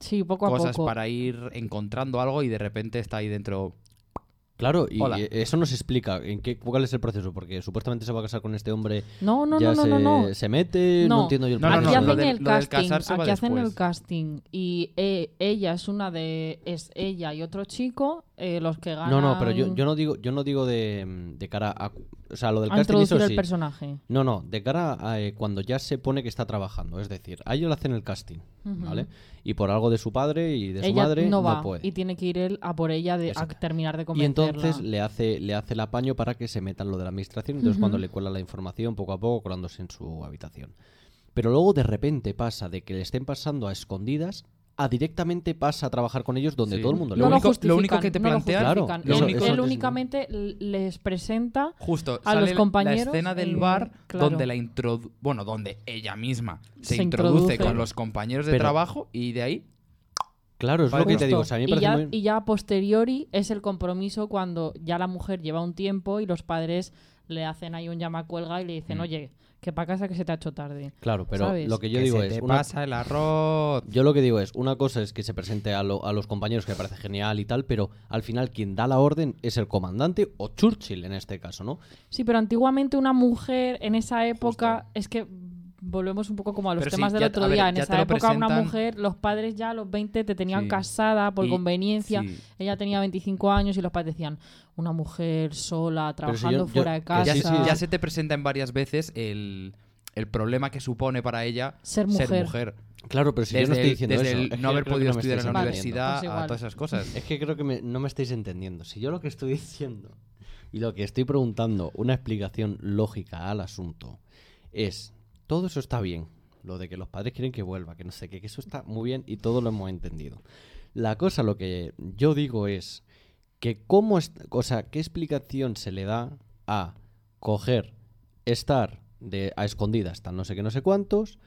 Sí, poco a cosas poco. para ir encontrando algo y de repente está ahí dentro. Claro, y Hola. y eso no se explica. ¿En qué, ¿Cuál es el proceso? Porque supuestamente se va a casar con este hombre. No, no, ya no, no, se, no, no. se mete, no, entiendo yo el aquí proceso. lo hacen el casting, aquí hacen el casting y eh, ella es una de es ella y otro chico eh, los que ganan No, no, pero yo, yo no digo, yo no digo de, de cara a, o sea, lo del a casting introducir eso el sí. personaje. No, no, de cara a eh, cuando ya se pone que está trabajando, es decir, a ellos le hacen el casting, Ujú. ¿vale? Y por algo de su padre y de su ella madre no va puede. y tiene que ir él a por ella de, a Exacto. terminar de Y convencerla. entonces le hace, le hace el apaño para que se meta en lo de la administración. Entonces, cuando le cuela la información, poco a poco, colándose en su habitación. Pero luego de repente pasa de que le estén pasando a escondidas a directamente pasa a trabajar con ellos donde Sí. todo el mundo le lo único- lo único que te no lo plantean- Claro, lo él, único- él eso- únicamente les presenta Justo, a sale los la- compañeros la escena del bar claro. donde la introdu bueno, donde ella misma se, Se introduce, introduce. con los compañeros de Pero- trabajo y de ahí Claro, es Vale, lo que te digo. o sea, a mí me y, parece ya, muy- y ya a posteriori es el compromiso cuando ya la mujer lleva un tiempo y los padres le hacen ahí un llamacuelga y le dicen, Mm. oye, que para casa que se te ha hecho tarde. Claro, pero ¿Sabes? lo que yo que digo se es... te una- pasa el arroz. Yo lo que digo es, una cosa es que se presente a, lo- a los compañeros que me parece genial y tal, pero al final quien da la orden es el comandante o Churchill en este caso, ¿no? Sí, pero antiguamente una mujer en esa época, es que volvemos un poco como a los Pero sí, temas del ya- otro ver, día. En esa época una mujer, los padres ya a los 20 te tenían Sí. casada por Y- conveniencia. sí. Ella tenía 25 años y los padres decían, una mujer sola, si trabajando yo- yo- fuera de casa. Ya, Sí, se- sí, ya sí. se te presenta en varias veces el, el problema que supone para ella Ser mujer. Claro, pero si yo no estoy diciendo desde eso. el es que no haber podido estudiar en la universidad, Pues a todas esas cosas. Es que creo que me- no me estáis entendiendo. Si yo lo que estoy diciendo y lo que estoy preguntando, una explicación lógica al asunto, es, todo eso está bien, lo de que los padres quieren que vuelva, que no sé qué, que eso está muy bien y todo lo hemos entendido. La cosa, lo que yo digo es que cómo, es, o sea, qué explicación se le da a coger, estar de, a escondidas, hasta no sé qué, no sé cuántos,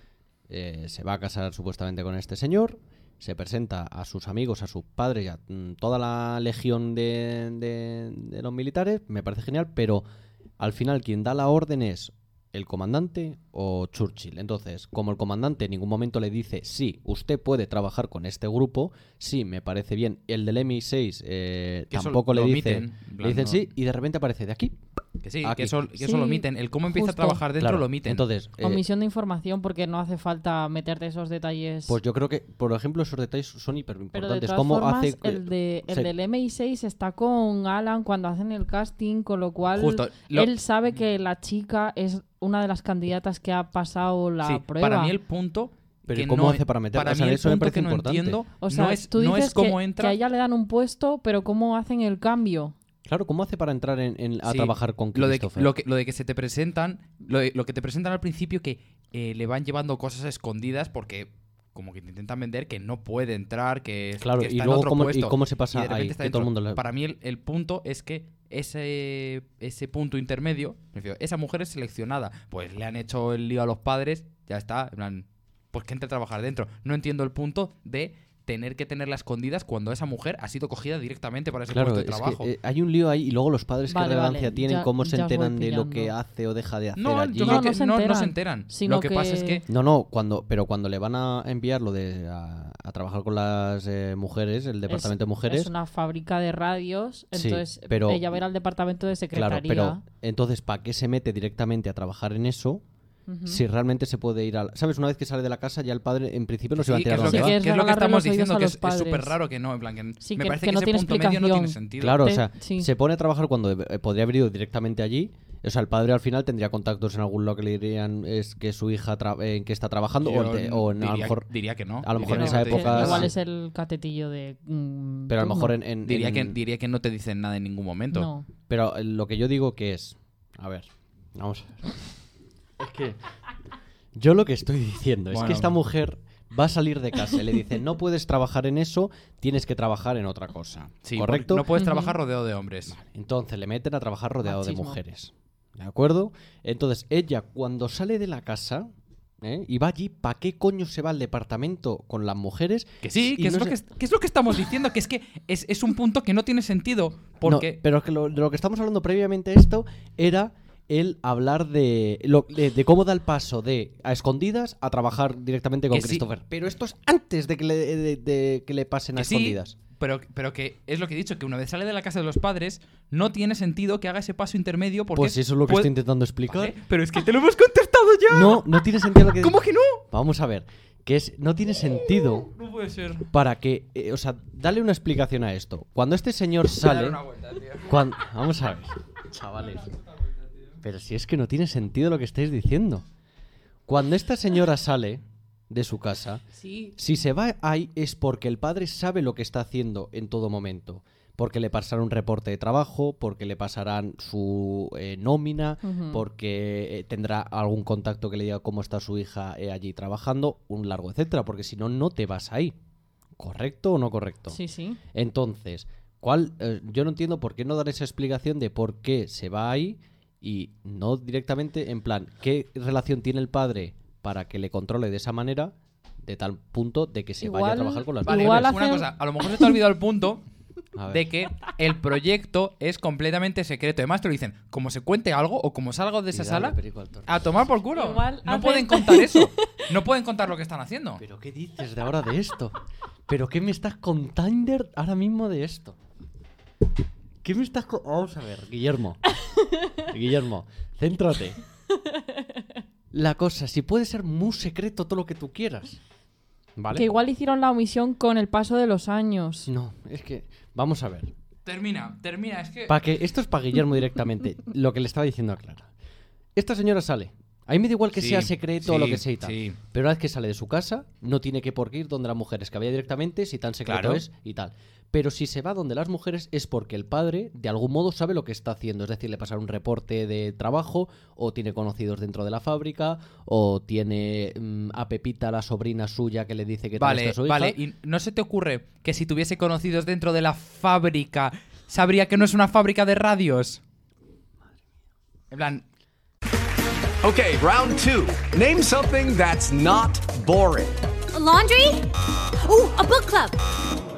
eh, se va a casar supuestamente con este señor, se presenta a sus amigos, a sus padres y a mm, toda la legión de, de- de los militares, me parece genial, pero al final quien da la orden es el comandante o Churchill. Entonces, como el comandante en ningún momento le dice, sí, usted puede trabajar con este grupo, sí, me parece bien. El del MI6 eh, tampoco le dice, omiten, le dicen no- sí, y de repente aparece de aquí. Que sí, Aquí. que eso, que eso lo omiten. El cómo empieza justo. a trabajar dentro Claro, lo omiten. Entonces, eh, Omisión de información porque no hace falta meterte esos detalles. pues yo creo que, por ejemplo, esos detalles son hiper Pero de importantes. todas ¿Cómo formas, hace el, de, el se- del MI6 está con Alan cuando hacen el casting, con lo cual Justo, lo- él sabe que la chica es una de las candidatas que ha pasado la Sí, prueba. para mí el punto Pero que ¿cómo no hace para meter- para o sea, mí el eso me punto parece que no importante. entiendo O sea, no es, tú no dices es cómo que, entra que a ella le dan un puesto, pero cómo hacen el cambio. Claro, ¿cómo hace para entrar en, en- a Sí, trabajar con lo de, que, lo, que, lo de que se te presentan, lo, de- lo que te presentan al principio que eh, le van llevando cosas escondidas porque como que te intentan vender que no puede entrar, que, Claro, que y está en luego otro cómo- y cómo se pasa de ahí, está que todo el mundo le- Para mí el, el punto es que ese, ese punto intermedio, esa mujer es seleccionada, pues le han hecho el lío a los padres, ya está, en plan, pues que entre a trabajar dentro. No entiendo el punto de tener que tenerla escondidas cuando esa mujer ha sido cogida directamente para ese Claro, puesto de es trabajo. que eh, hay un lío ahí y luego los padres Vale, qué relevancia vale, tienen, ya- cómo se enteran de lo que hace o deja de hacer No, allí. yo creo No, que no se no, no enteran, se enteran. sino Lo que, pasa es que- No, no, cuando, pero cuando le van a enviar lo de a, a trabajar con las eh, mujeres, el departamento de mujeres, Es una fábrica de radios, Sí, entonces pero- ella va a ir al departamento de secretaría. claro, pero entonces ¿para qué se mete directamente a trabajar en eso? Si realmente se puede ir a... ¿Sabes? Una vez que sale de la casa ya el padre en principio no se va a Sí, que es lo que, va. Sí, que es que es lo que estamos diciendo, a que es- súper raro que no, en plan, que Sí, me que- parece que que, no ese tiene punto medio no tiene explicación. sentido. Claro, o sea, sí. se pone a trabajar cuando eh, podría haber ido directamente allí. O sea, el padre al final tendría contactos en algún lado que le dirían es que su hija tra- eh, en qué está trabajando Yo o, de- o en- a lo diría- mejor diría que no. a lo mejor Diría en que esa época. Igual es el catetillo de. mm, pero a lo mejor en, en- Diría, que, diría que no te dicen nada en ningún momento. No. pero eh, lo que yo digo que es a ver vamos a ver es que yo lo que estoy diciendo es que esta mujer va a salir de casa y le dice no puedes trabajar en eso tienes que trabajar en otra cosa Sí, correcto No puedes trabajar rodeado de hombres. Entonces le meten a trabajar rodeado de mujeres. ¿De acuerdo? Entonces ella cuando sale de la casa ¿eh? y va allí, ¿para qué coño se va al departamento con las mujeres? Que sí, que, es lo se- que, es- que es lo que estamos diciendo, que es que es, es un punto que no tiene sentido. Porque. No, pero es que lo, de lo que estamos hablando previamente a esto era el hablar de, lo- de, de cómo da el paso de a escondidas a trabajar directamente con Que sí. Christopher. Pero esto es antes de que le, de- de que le pasen a que sí, escondidas. pero, pero que es lo que he dicho, que una vez sale de la casa de los padres, no tiene sentido que haga ese paso intermedio porque. Pues eso es lo que puede- estoy intentando explicar. Vale, pero es que te lo hemos contestado ya. No, no tiene sentido lo que... ¿Cómo que no? Vamos a ver. Que es, no tiene sentido No puede ser. para que, eh, o sea, dale una explicación a esto. Cuando este señor sale, cuan- vamos a ver, chavales. Pero si es que no tiene sentido lo que estáis diciendo. Cuando esta señora sale de su casa, Sí. si se va ahí es porque el padre sabe lo que está haciendo en todo momento. Porque le pasará un reporte de trabajo, porque le pasarán su eh, nómina, porque eh, tendrá algún contacto que le diga cómo está su hija eh, allí trabajando, un largo etcétera, porque si no, no te vas ahí. ¿Correcto o no correcto? Sí, sí. Entonces, ¿cuál, yo no entiendo por qué no dar esa explicación de por qué se va ahí y no directamente en plan, ¿qué relación tiene el padre para que le controle de esa manera de tal punto de que se vaya a Igual- trabajar con las Vale, Igual mujeres? una hacen- cosa, a lo mejor se te ha olvidado el punto de que el proyecto es completamente secreto. Además te lo dicen, como se cuente algo o como salga de esa sala, a tomar por culo. Igual no hacen- pueden contar eso. No pueden contar lo que están haciendo. ¿Pero qué dices de ahora de esto? ¿Pero qué me estás contando ahora mismo de esto? ¿Qué me estás co- Vamos a ver, Guillermo. Guillermo, céntrate. La cosa, si puede ser muy secreto todo lo que tú quieras. ¿Vale? Que igual hicieron la omisión con el paso de los años. No, es que. Vamos a ver. Termina, termina, es que... Para que esto es para Guillermo directamente. Lo que le estaba diciendo a Clara. Esta señora sale A mí me da igual que Sí, sea secreto o lo sí, que sea y tal. sí. Pero una vez que sale de su casa, no tiene que por qué ir donde las mujeres, que vaya directamente si tan secreto Claro. es y tal. Pero si se va donde las mujeres es porque el padre, de algún modo, sabe lo que está haciendo. Es decir, le pasar un reporte de trabajo, o tiene conocidos dentro de la fábrica, o tiene mm, a Pepita, la sobrina suya, que le dice que Vale, su hija. vale. ¿Y no se te ocurre que si tuviese conocidos dentro de la fábrica, sabría que no es una fábrica de radios? En plan, Okay, round two. Name something that's not boring. laundry? Ooh, a book club.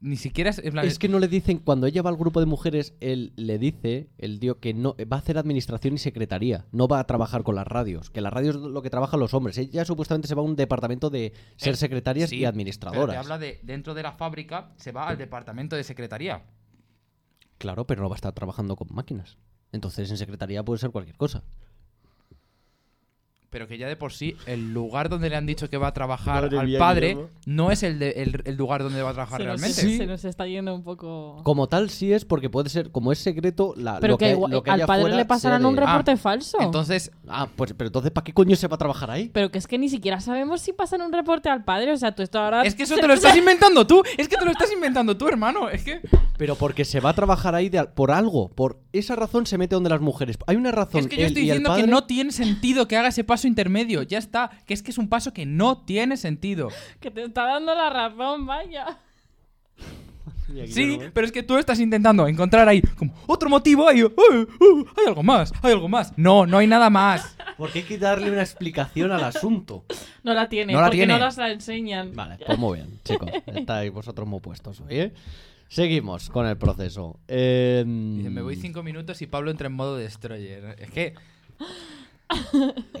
ni siquiera es. en plan- Es que no le dicen, cuando ella va al grupo de mujeres, él le dice, el tío, que no va a hacer administración y secretaría, no va a trabajar con las radios, que las radios es lo que trabajan los hombres. Ella supuestamente se va a un departamento de ser Eh, secretarias sí, y Pero administradoras. te habla de dentro de la fábrica, se va al departamento de secretaría. Claro, pero no va a estar trabajando con máquinas. Entonces en secretaría puede ser cualquier cosa. Pero que ya de por sí, el lugar donde le han dicho que va a trabajar Madre al mía, padre Guillermo. no es el, de- el, el lugar donde va a trabajar Se nos, realmente. se nos está yendo un poco. Como tal sí es porque puede ser, como es secreto, la, Pero lo que que, igual- lo que al padre le pasarán un reporte Ah, falso. Entonces, Ah, pues, pero entonces ¿para qué coño se va a trabajar ahí? Pero que es que ni siquiera sabemos si pasan un reporte al padre. O sea, tú esto ahora. es que eso te lo estás inventando tú. Es que te lo estás inventando tú, hermano. Es que. Pero porque se va a trabajar ahí de por algo. Por esa razón se mete donde las mujeres. Hay una razón. Es que yo estoy diciendo que no tiene sentido que haga ese paso intermedio. Ya está. Que es que es un paso que no tiene sentido. Que te está dando la razón, vaya. Sí, pero es que tú estás intentando encontrar ahí como otro motivo. Hay, "Uh, uh, hay algo más, hay algo más. No, no hay nada más. Porque hay que darle una explicación al asunto. No la tiene, No la porque tiene. no nos la enseñan. Vale, pues muy bien, chicos. Estáis vosotros muy puestos hoy, ¿eh? Seguimos con el proceso. Eh, Dice, me voy cinco minutos y Pablo entra en modo destroyer. Es que.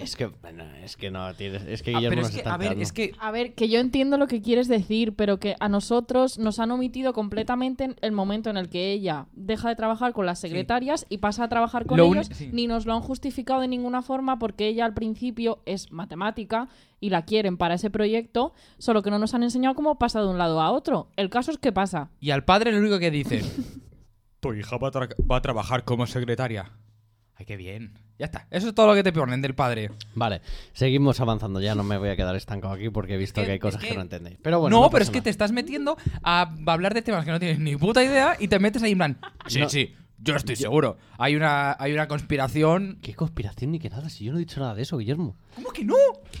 Es que, bueno, es que no tienes. Es que Ah, pero es que, a ver, es que. A ver, que yo entiendo lo que quieres decir, pero que a nosotros nos han omitido completamente el momento en el que ella deja de trabajar con las secretarias y pasa a trabajar con Lo ellos, sí. ni nos lo han justificado de ninguna forma porque ella al principio es matemática y la quieren para ese proyecto, solo que no nos han enseñado cómo pasa de un lado a otro. El caso es que pasa. Y al padre lo único que dice: Tu hija va a, tra- va a trabajar como secretaria. Ay, qué bien. Ya está. Eso es todo lo que te ponen del padre. Vale, seguimos avanzando. Ya no me voy a quedar estancado aquí porque he visto que, hay cosas que, no entendéis. Pero bueno, no, no pero es que nada. te estás metiendo a hablar de temas que no tienes ni puta idea y te metes ahí en plan. Sí, No. sí, yo estoy seguro. Hay una, hay una conspiración. ¿Qué conspiración ni que nada? Si yo no he dicho nada de eso, Guillermo. ¿Cómo que no?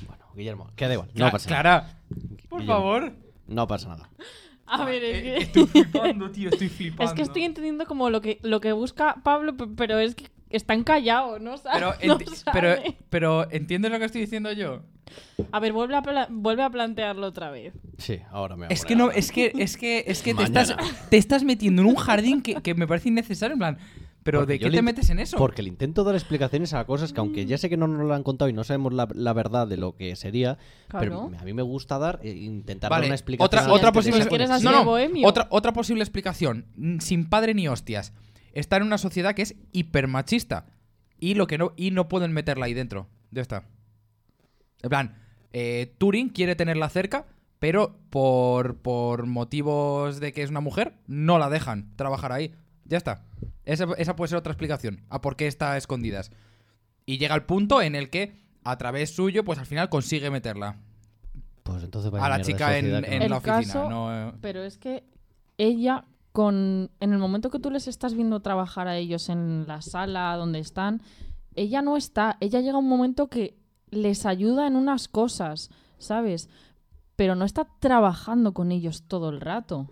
Bueno, Guillermo, que da igual. No Cla- pasa Clara, nada. por Guillermo, favor. No pasa nada. A ver, es que... Estoy flipando, tío, estoy flipando. Es que estoy entendiendo como lo que, lo que busca Pablo, pe- pero es que están callados, ¿no? Sa- Pero, no enti- pero, sabe. pero, ¿entiendes lo que estoy diciendo yo? A ver, vuelve a, pla- vuelve a plantearlo otra vez. Sí, ahora me voy a Es que no, es que, es que, es que te estás, te estás metiendo en un jardín que, que me parece innecesario, en plan. Pero Porque ¿de qué le te metes en eso? Porque le intento dar explicaciones a cosas que, aunque ya sé que no nos lo han contado y no sabemos la, la verdad de lo que sería, Claro. pero a mí me gusta dar, eh, intentar dar una explicación. otra, posible no, no, otra, otra posible explicación. Sin padre ni hostias. Está en una sociedad que es hipermachista. Y lo que no. Y no pueden meterla ahí dentro. Ya está. En plan, eh, Turing quiere tenerla cerca, pero por, por motivos de que es una mujer, no la dejan trabajar ahí. Ya está. Esa, esa puede ser otra explicación a por qué está a escondidas. Y llega el punto en el que, a través suyo, pues al final consigue meterla. Pues entonces vaya A la chica en, la El oficina. caso- no, eh. Pero es que ella, en el momento que tú les estás viendo trabajar a ellos en la sala donde están, ella no está. Ella llega un momento que les ayuda en unas cosas, ¿sabes? Pero no está trabajando con ellos todo el rato.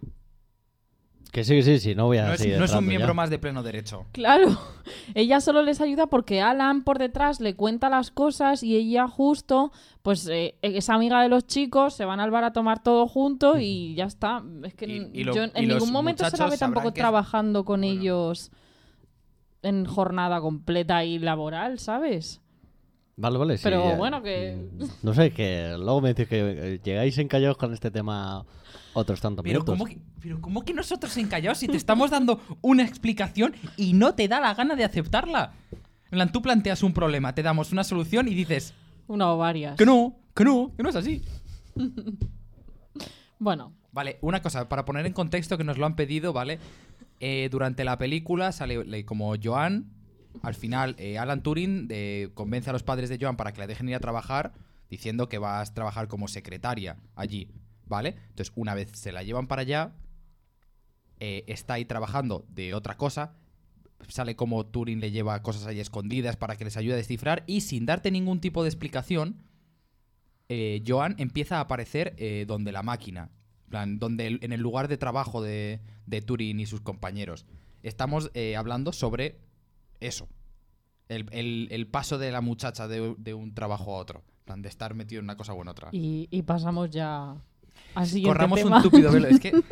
Que sí, sí, sí, no voy a No es, seguir no es un entrando miembro ya. más de pleno derecho. Claro, ella solo les ayuda porque Alan por detrás le cuenta las cosas y ella justo, pues eh, es amiga de los chicos, se van al bar a tomar todo junto y ya está. Es que Y- n- y lo- yo y en los ningún momento se la muchachos ve tampoco sabrán que es- trabajando con ellos en jornada completa y laboral, ¿sabes? Vale, vale, sí. Pero ya. bueno, que... No sé, que luego me decís que eh, llegáis encallados con este tema otros tantos Pero minutos. ¿cómo, que, pero ¿cómo que nosotros encallados si te estamos dando una explicación y no te da la gana de aceptarla? En plan, tú planteas un problema, te damos una solución y dices Una o varias. que no, que no, que no es así. Bueno, Vale, una cosa, para poner en contexto que nos lo han pedido, ¿vale? Eh, durante la película sale le- como Joan, al final eh, Alan Turing eh, convence a los padres de Joan para que la dejen ir a trabajar diciendo que vas a trabajar como secretaria allí, ¿vale? Entonces, una vez se la llevan para allá, eh, está ahí trabajando de otra cosa, sale como Turing le lleva cosas ahí escondidas para que les ayude a descifrar y sin darte ningún tipo de explicación, Joan empieza a aparecer donde la máquina, plan, donde en el lugar de trabajo de, Turing y sus compañeros. Estamos hablando sobre eso. El, el- el paso de la muchacha de, de un trabajo a otro. En plan, de estar metido en una cosa o en otra. y, y pasamos ya al siguiente Corramos tema. un tupido velo. Es que.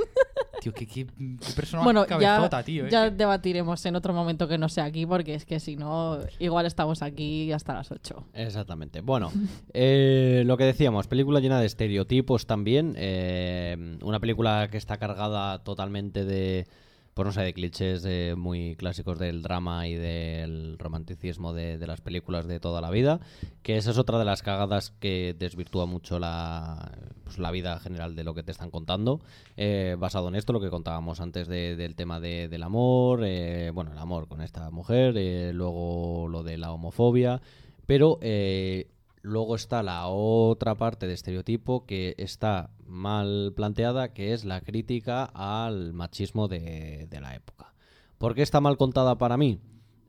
Tío, qué, qué- qué persona más bueno, ya, cabezota, tío. eh. ya debatiremos en otro momento que no sea aquí, porque es que si no, igual estamos aquí hasta las 8. Exactamente. Bueno, eh, lo que decíamos, película llena de estereotipos también. eh, una película que está cargada totalmente de, pues no sé, de clichés muy clásicos del drama y del romanticismo de, las películas de toda la vida. Que esa es otra de las cagadas que desvirtúa mucho la, pues, la vida general de lo que te están contando. eh, basado en esto, lo que contábamos antes de- del tema de- del amor, eh, bueno, el amor con esta mujer, eh, luego lo de la homofobia. Pero eh, luego está la otra parte de estereotipo que está mal planteada, que es la crítica al machismo de, la época. ¿Por qué está mal contada para mí?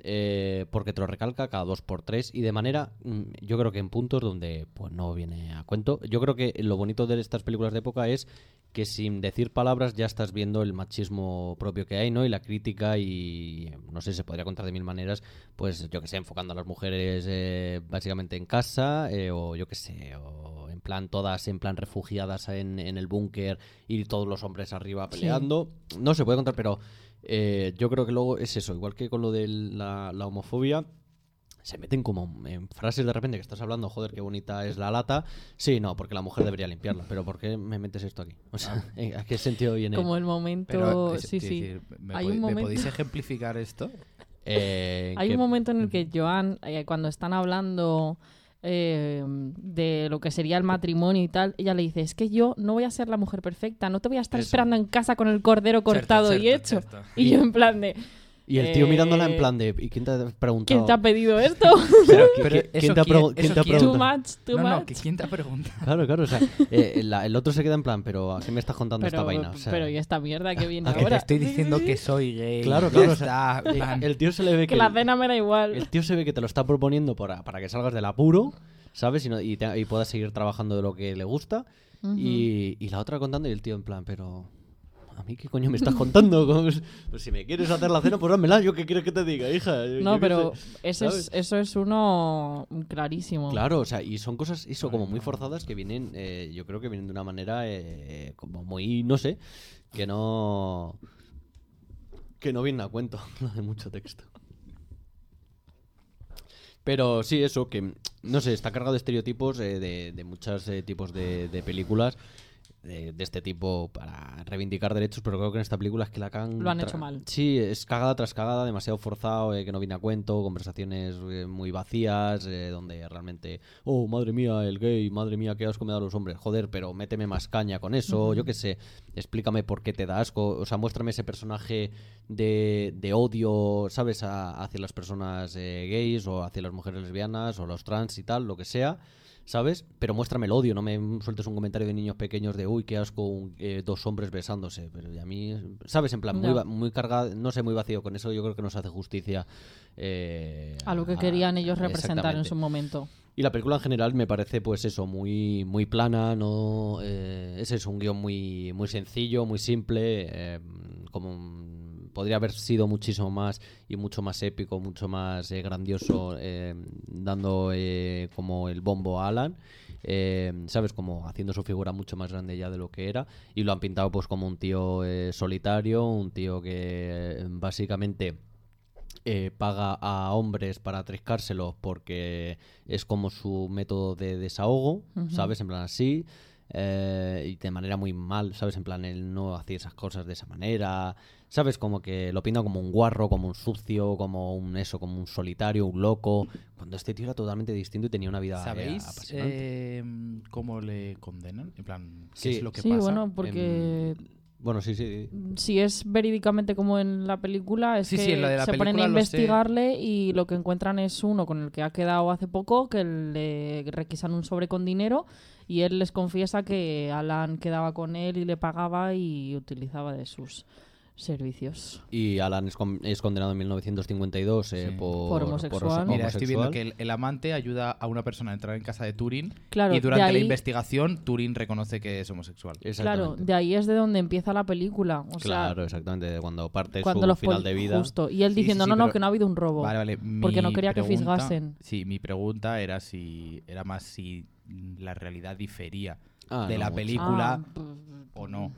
Eh, porque te lo recalca cada dos por tres y de manera, mm, yo creo que en puntos donde pues no viene a cuento. Yo creo que lo bonito de estas películas de época es que sin decir palabras ya estás viendo el machismo propio que hay, ¿no? Y la crítica y no sé, se podría contar de mil maneras, pues yo que sé, enfocando a las mujeres eh, básicamente en casa eh, o yo que sé, o en plan todas en plan refugiadas en, en el búnker y todos los hombres arriba Sí. peleando. No se puede contar, pero eh, yo creo que luego es eso, igual que con lo de la, la homofobia. Se meten como en frases de repente que estás hablando, joder, qué bonita es la lata. Sí, no, porque la mujer debería limpiarla. Pero ¿por qué me metes esto aquí? O sea, ¿a qué sentido viene? Como el momento. Pero, es- sí, sí. decir, ¿me, Hay pod- un me momento. podéis ejemplificar esto? Eh, Hay que- un momento en el que Joan, eh, cuando están hablando eh, de lo que sería el matrimonio y tal, ella le dice, es que yo no voy a ser la mujer perfecta, no te voy a estar Eso. esperando en casa con el cordero cortado y cierto, hecho. cierto. Y yo en plan de... Y el tío mirándola en eh, plan de ¿y quién te ha preguntado? ¿Quién te ha pedido esto? Pero, ¿qui- Pero qui- ¿quién te ha, quién- quién te ha quién- Too preguntado? much, too no, no, much. que ¿quién te ha preguntado? Claro, claro, o sea, eh, la- el otro se queda en plan, pero ¿a qué me estás contando Pero, esta vaina? O sea, pero ¿y esta mierda que viene ¿a qué Que ahora? te estoy diciendo que soy gay. Claro, claro, o sea, plan, el tío se le ve que, Que la cena me da igual. el tío se ve que te lo está proponiendo para, para que salgas del apuro, ¿sabes? Y, no- y, te- y puedas seguir trabajando de lo que le gusta. Ujú. y, y la otra contando y el tío en plan, pero... ¿A mí qué coño me estás contando? Como es- Pues si me quieres hacer la cena, pues dámela. ¿Yo qué quieres que te diga, hija? Yo- No, yo pero sé, eso es, ¿sabes? eso es uno clarísimo. Claro, o sea, y son cosas, eso, como muy forzadas que vienen, eh, yo creo que vienen de una manera eh, como muy, no sé, que no... Que no viene a cuento, lo de mucho texto. Pero sí, eso, que, no sé, está cargado de estereotipos eh, de, de muchos eh, tipos de, de películas de, de este tipo para reivindicar derechos, pero creo que en esta película es que la cagan... Lo han hecho mal. Sí, es cagada tras cagada, demasiado forzado, eh, que no viene a cuento, conversaciones eh, muy vacías, eh, donde realmente, oh, madre mía, el gay, madre mía, qué asco me da a los hombres, joder, pero méteme más caña con eso, yo qué sé, explícame por qué te da asco, o sea, muéstrame ese personaje de, de odio, ¿sabes?, a- hacia las personas eh, gays o hacia las mujeres lesbianas o los trans y tal, lo que sea. ¿Sabes? Pero muéstrame el odio, no me sueltes un comentario de niños pequeños de uy, qué asco, un- eh, dos hombres besándose. Pero a mí, ¿sabes? En plan, muy, muy cargado, no sé, muy vacío. Con eso yo creo que no se hace justicia. eh, A lo que querían ellos representar en su momento. Y la película en general me parece, pues eso, muy, muy plana, no eh, ese es un guion muy, muy sencillo, muy simple, eh, como podría haber sido muchísimo más y mucho más épico, mucho más eh, grandioso, eh, dando eh, como el bombo a Alan. ¿Sabes? Como haciendo su figura mucho más grande ya de lo que era. Y lo han pintado pues como un tío solitario, un tío que básicamente eh, paga a hombres para triscárselos porque es como su método de desahogo. ¿sabes? En plan así. eh, y de manera muy mal, ¿sabes? En plan, él no hacía esas cosas de esa manera. ¿Sabes? Como que lo pinta como un guarro, como un sucio, como un eso, como un solitario, un loco. Cuando este tío era totalmente distinto y tenía una vida eh, ¿Sabéis apasionante. eh, cómo le condenan? En plan, ¿qué Sí. es lo que Sí, pasa? bueno, porque Bueno, sí, sí. si es verídicamente como en la película, es Sí, que sí, en la de la se ponen a investigarle y lo que encuentran es uno con el que ha quedado hace poco, que le requisan un sobre con dinero y él les confiesa que Alan quedaba con él y le pagaba y utilizaba de sus servicios. Y Alan es, con- es condenado en 1952 eh, Sí. por, Por homosexual. por Mira, estoy viendo que el, el amante ayuda a una persona a entrar en casa de Turing Claro, y durante la investigación Turing reconoce que es homosexual. Claro, de ahí es de donde empieza la película. O sea, claro, exactamente, de cuando parte cuando su los final de vida. Justo. Y él Sí, diciendo, sí, no, sí, no, pero- que no ha habido un robo. Vale, vale. Porque no quería que fisgasen. Sí, mi pregunta era si era más si la realidad difería Ah, de no la película Ah, o no.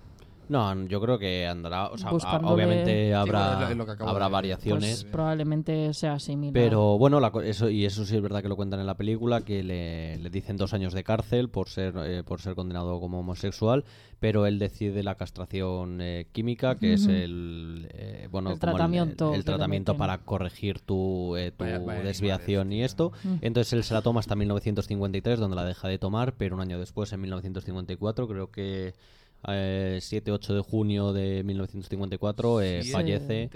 No, yo creo que andará, o sea, a- Buscándole- obviamente habrá, lo- lo habrá variaciones. Pues probablemente sea similar. Pero bueno, la co- eso, y eso sí es verdad que lo cuentan en la película, que le, le dicen dos años de cárcel por ser, eh, por ser condenado como homosexual, pero él decide la castración eh, química, que es el, eh, bueno, El como tratamiento el, tratamiento para corregir tu, eh, tu Vaya- vaya desviación y esto. Entonces él se la toma hasta 1953, donde la deja de tomar, pero un año después, en 1954, creo que... eh, 7-8 de junio de 1954 eh, fallece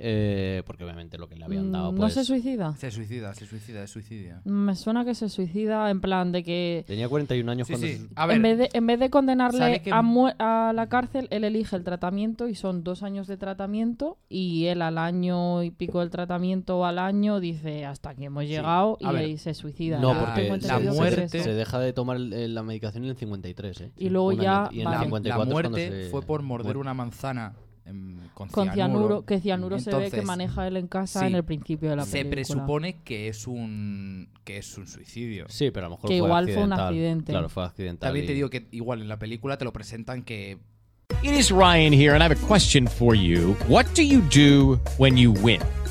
eh, porque obviamente lo que le habían dado Mm, ¿No pues, se suicida? Se suicida, se suicida, se suicida. Me suena que se suicida en plan de que Tenía 41 años Sí, cuando sí. se- A ver, en, vez de, en vez de condenarle que- a, mu- a la cárcel, él elige el tratamiento y son dos años de tratamiento y él al año y pico del tratamiento o al año dice hasta aquí hemos llegado y ver, se suicida. No, Yo porque se- entendido se, es deja de tomar la medicación en el 53, ¿eh? Y luego Un ya, año- y en vale. el La, 54 la es muerte se fue por morder una manzana con, Con cianuro, que cianuro se ve que maneja él en casa sí, en el principio de la Se película. presupone que es un que es un suicidio. Sí, pero a lo mejor Que fue igual fue un accidente. Claro, fue accidental. También te digo que igual en la película te lo presentan que It is Ryan here, and I have a question for you. What do you do when you win?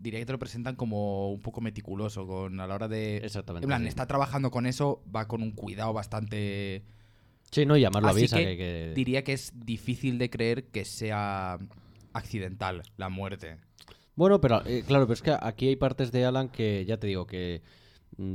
Diría que te lo presentan como un poco meticuloso con a la hora de Exactamente, en plan sí. está trabajando con eso va con un cuidado bastante Sí, no, y además lo Así avisa que, que, que- diría que es difícil de creer que sea accidental la muerte Bueno, pero eh, claro, pero es que aquí hay partes de Alan que ya te digo que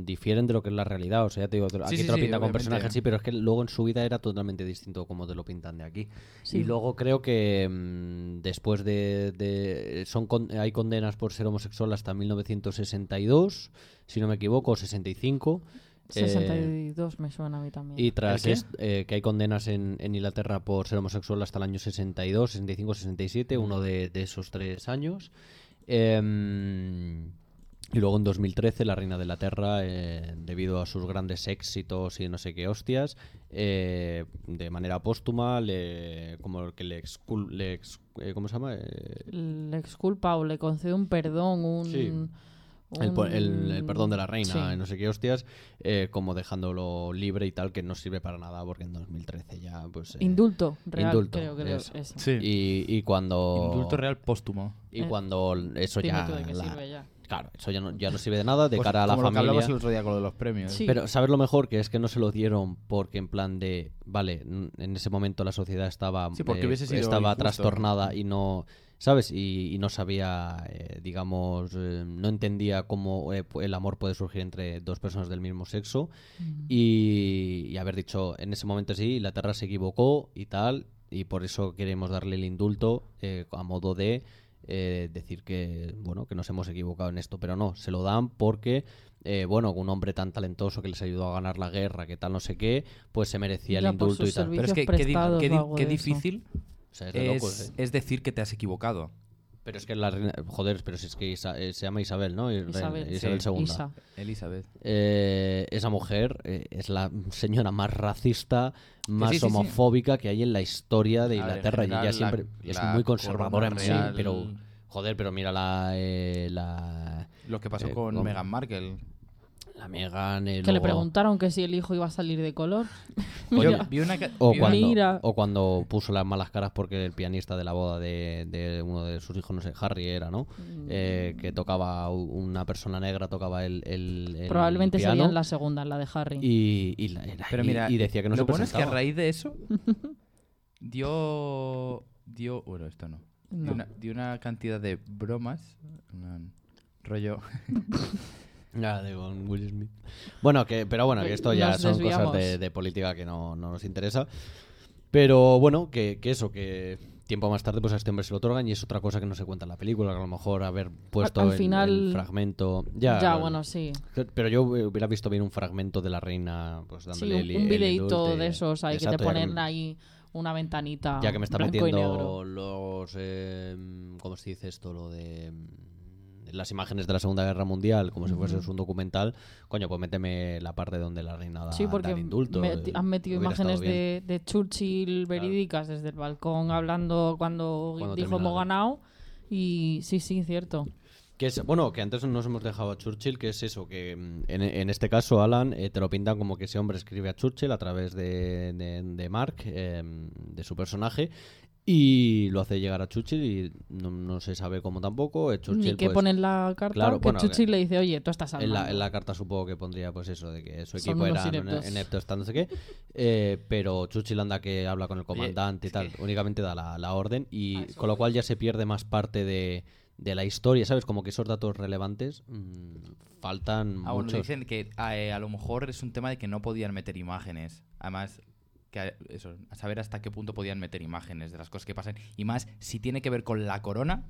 difieren de lo que es la realidad. O sea, ya te digo, te lo- Sí, aquí sí, te lo sí, pintan con personajes así, pero es que luego en su vida era totalmente distinto como te lo pintan de aquí. Y luego creo que mm, después de, de- son con- hay condenas por ser homosexual hasta 1962, si no me equivoco, o 65. eh, 62 me suena a mí también. y tras est- eh, que hay condenas en, en Inglaterra por ser homosexual hasta el año 62, 65, 67, uno de, de esos tres años. Em, y luego en 2013 la reina de Inglaterra, eh, debido a sus grandes éxitos y no sé qué hostias, eh, de manera póstuma, le, como que le, excul- le ex- eh, ¿cómo se llama? Eh, Le exculpa o le concede un perdón, un... Sí. el, perdón de la reina, Sí. no sé qué hostias, eh, como dejándolo libre y tal, que no sirve para nada porque en 2013 ya, pues... eh, Indulto real, indulto, creo que eso. Sí. Y, y cuando... indulto real póstumo Y Eh, cuando eso la- ya. Claro, eso ya no, ya no sirve de nada de Pues cara a la como lo que familia. hablabas el otro día con lo de los premios. Sí. Pero ¿sabes lo mejor? Que es que no se lo dieron porque en plan de, vale, en ese momento la sociedad estaba, Sí, porque eh, sido estaba injusto. trastornada y no, ¿sabes? Y, y no sabía, eh, digamos, eh, no entendía cómo eh, el amor puede surgir entre dos personas del mismo sexo y, y haber dicho, en ese momento sí, la Tierra se equivocó y tal, y por eso queremos darle el indulto eh, a modo de eh, decir que bueno que nos hemos equivocado en esto pero no se lo dan porque eh, bueno un hombre tan talentoso que les ayudó a ganar la guerra que tal no sé qué pues se merecía Ya el indulto y tal Pero es que qué, di- di- difícil O sea, es de es, locos, ¿eh? es decir que te has equivocado. Pero es que la reina joder pero si es que Isa- eh, se llama Isabel no Isabel, Isabel sí. II Isa. Elizabeth. Eh, esa mujer eh, es la señora más racista, más sí, sí, sí. homofóbica que hay en la historia de A ver, en Inglaterra. y ella la- siempre es la muy conservadora en sí, pero joder, pero mira la eh, la, Lo que pasó eh, con con- Meghan Markle. La Meghan eh, Que le preguntaron que si el hijo iba a salir de color. Coño, Mira. vi una ca- o cuando, Mira. o cuando puso las malas caras porque el pianista de la boda de, de uno de sus hijos, no sé, Harry era, ¿no? Mm. Eh, que tocaba una persona negra, tocaba el, el, el Probablemente piano sería en la segunda, en la de Harry. y, y, la- era- Pero y- mira, y decía que no lo se bueno es que a raíz de eso dio dio bueno esto no, No. Dio, una, dio una cantidad de bromas una- rollo Ya, de Will Smith. Bueno, que, pero bueno, que esto ya Nos son cosas de, de política que no, no nos interesa. Pero bueno, que, que eso, que tiempo más tarde pues a este hombre se lo otorgan y es otra cosa que no se cuenta en la película, que a lo mejor haber puesto al el- final- el, fragmento... Ya, bueno, sí. Pero yo hubiera visto bien un fragmento de la reina pues Sí, dándole un, indulto de esos ahí que te ponen ahí una ventanita Ya que me está metiendo los... eh, ¿Cómo se dice esto? Lo de... Las imágenes de la Segunda Guerra Mundial, como si fuese un documental, coño, pues méteme la parte donde la reina da, Sí, da porque el indulto. meti- eh, han metido imágenes de, de Churchill verídicas desde el balcón hablando cuando, Cuando dijo hemos ganado. Y sí, sí, cierto. Que es, bueno, que antes nos hemos dejado a Churchill, que es eso, que mm, en, en este caso, Alan, eh, te lo pintan como que ese hombre escribe a Churchill a través de, de, de Mark, eh, de su personaje, y lo hace llegar a Churchill y no, no se sabe cómo tampoco. eh, Churchill, Ni que pues, pone en la carta claro, que bueno, Churchill le dice, oye, tú estás en la, mando". en la carta supongo que pondría pues eso, de que su equipo era ineptos. inepto, está no sé qué, eh, pero Churchill anda que habla con el comandante y tal, únicamente da la, la orden y con lo cual ya se pierde más parte de, de la historia, ¿sabes? Como que esos datos relevantes mm, faltan Ah, bueno, muchos. dicen que eh, a lo mejor es un tema de que no podían meter imágenes. Además, que a- eso, a saber hasta qué punto podían meter imágenes de las cosas que pasan. Y más, si tiene que ver con la corona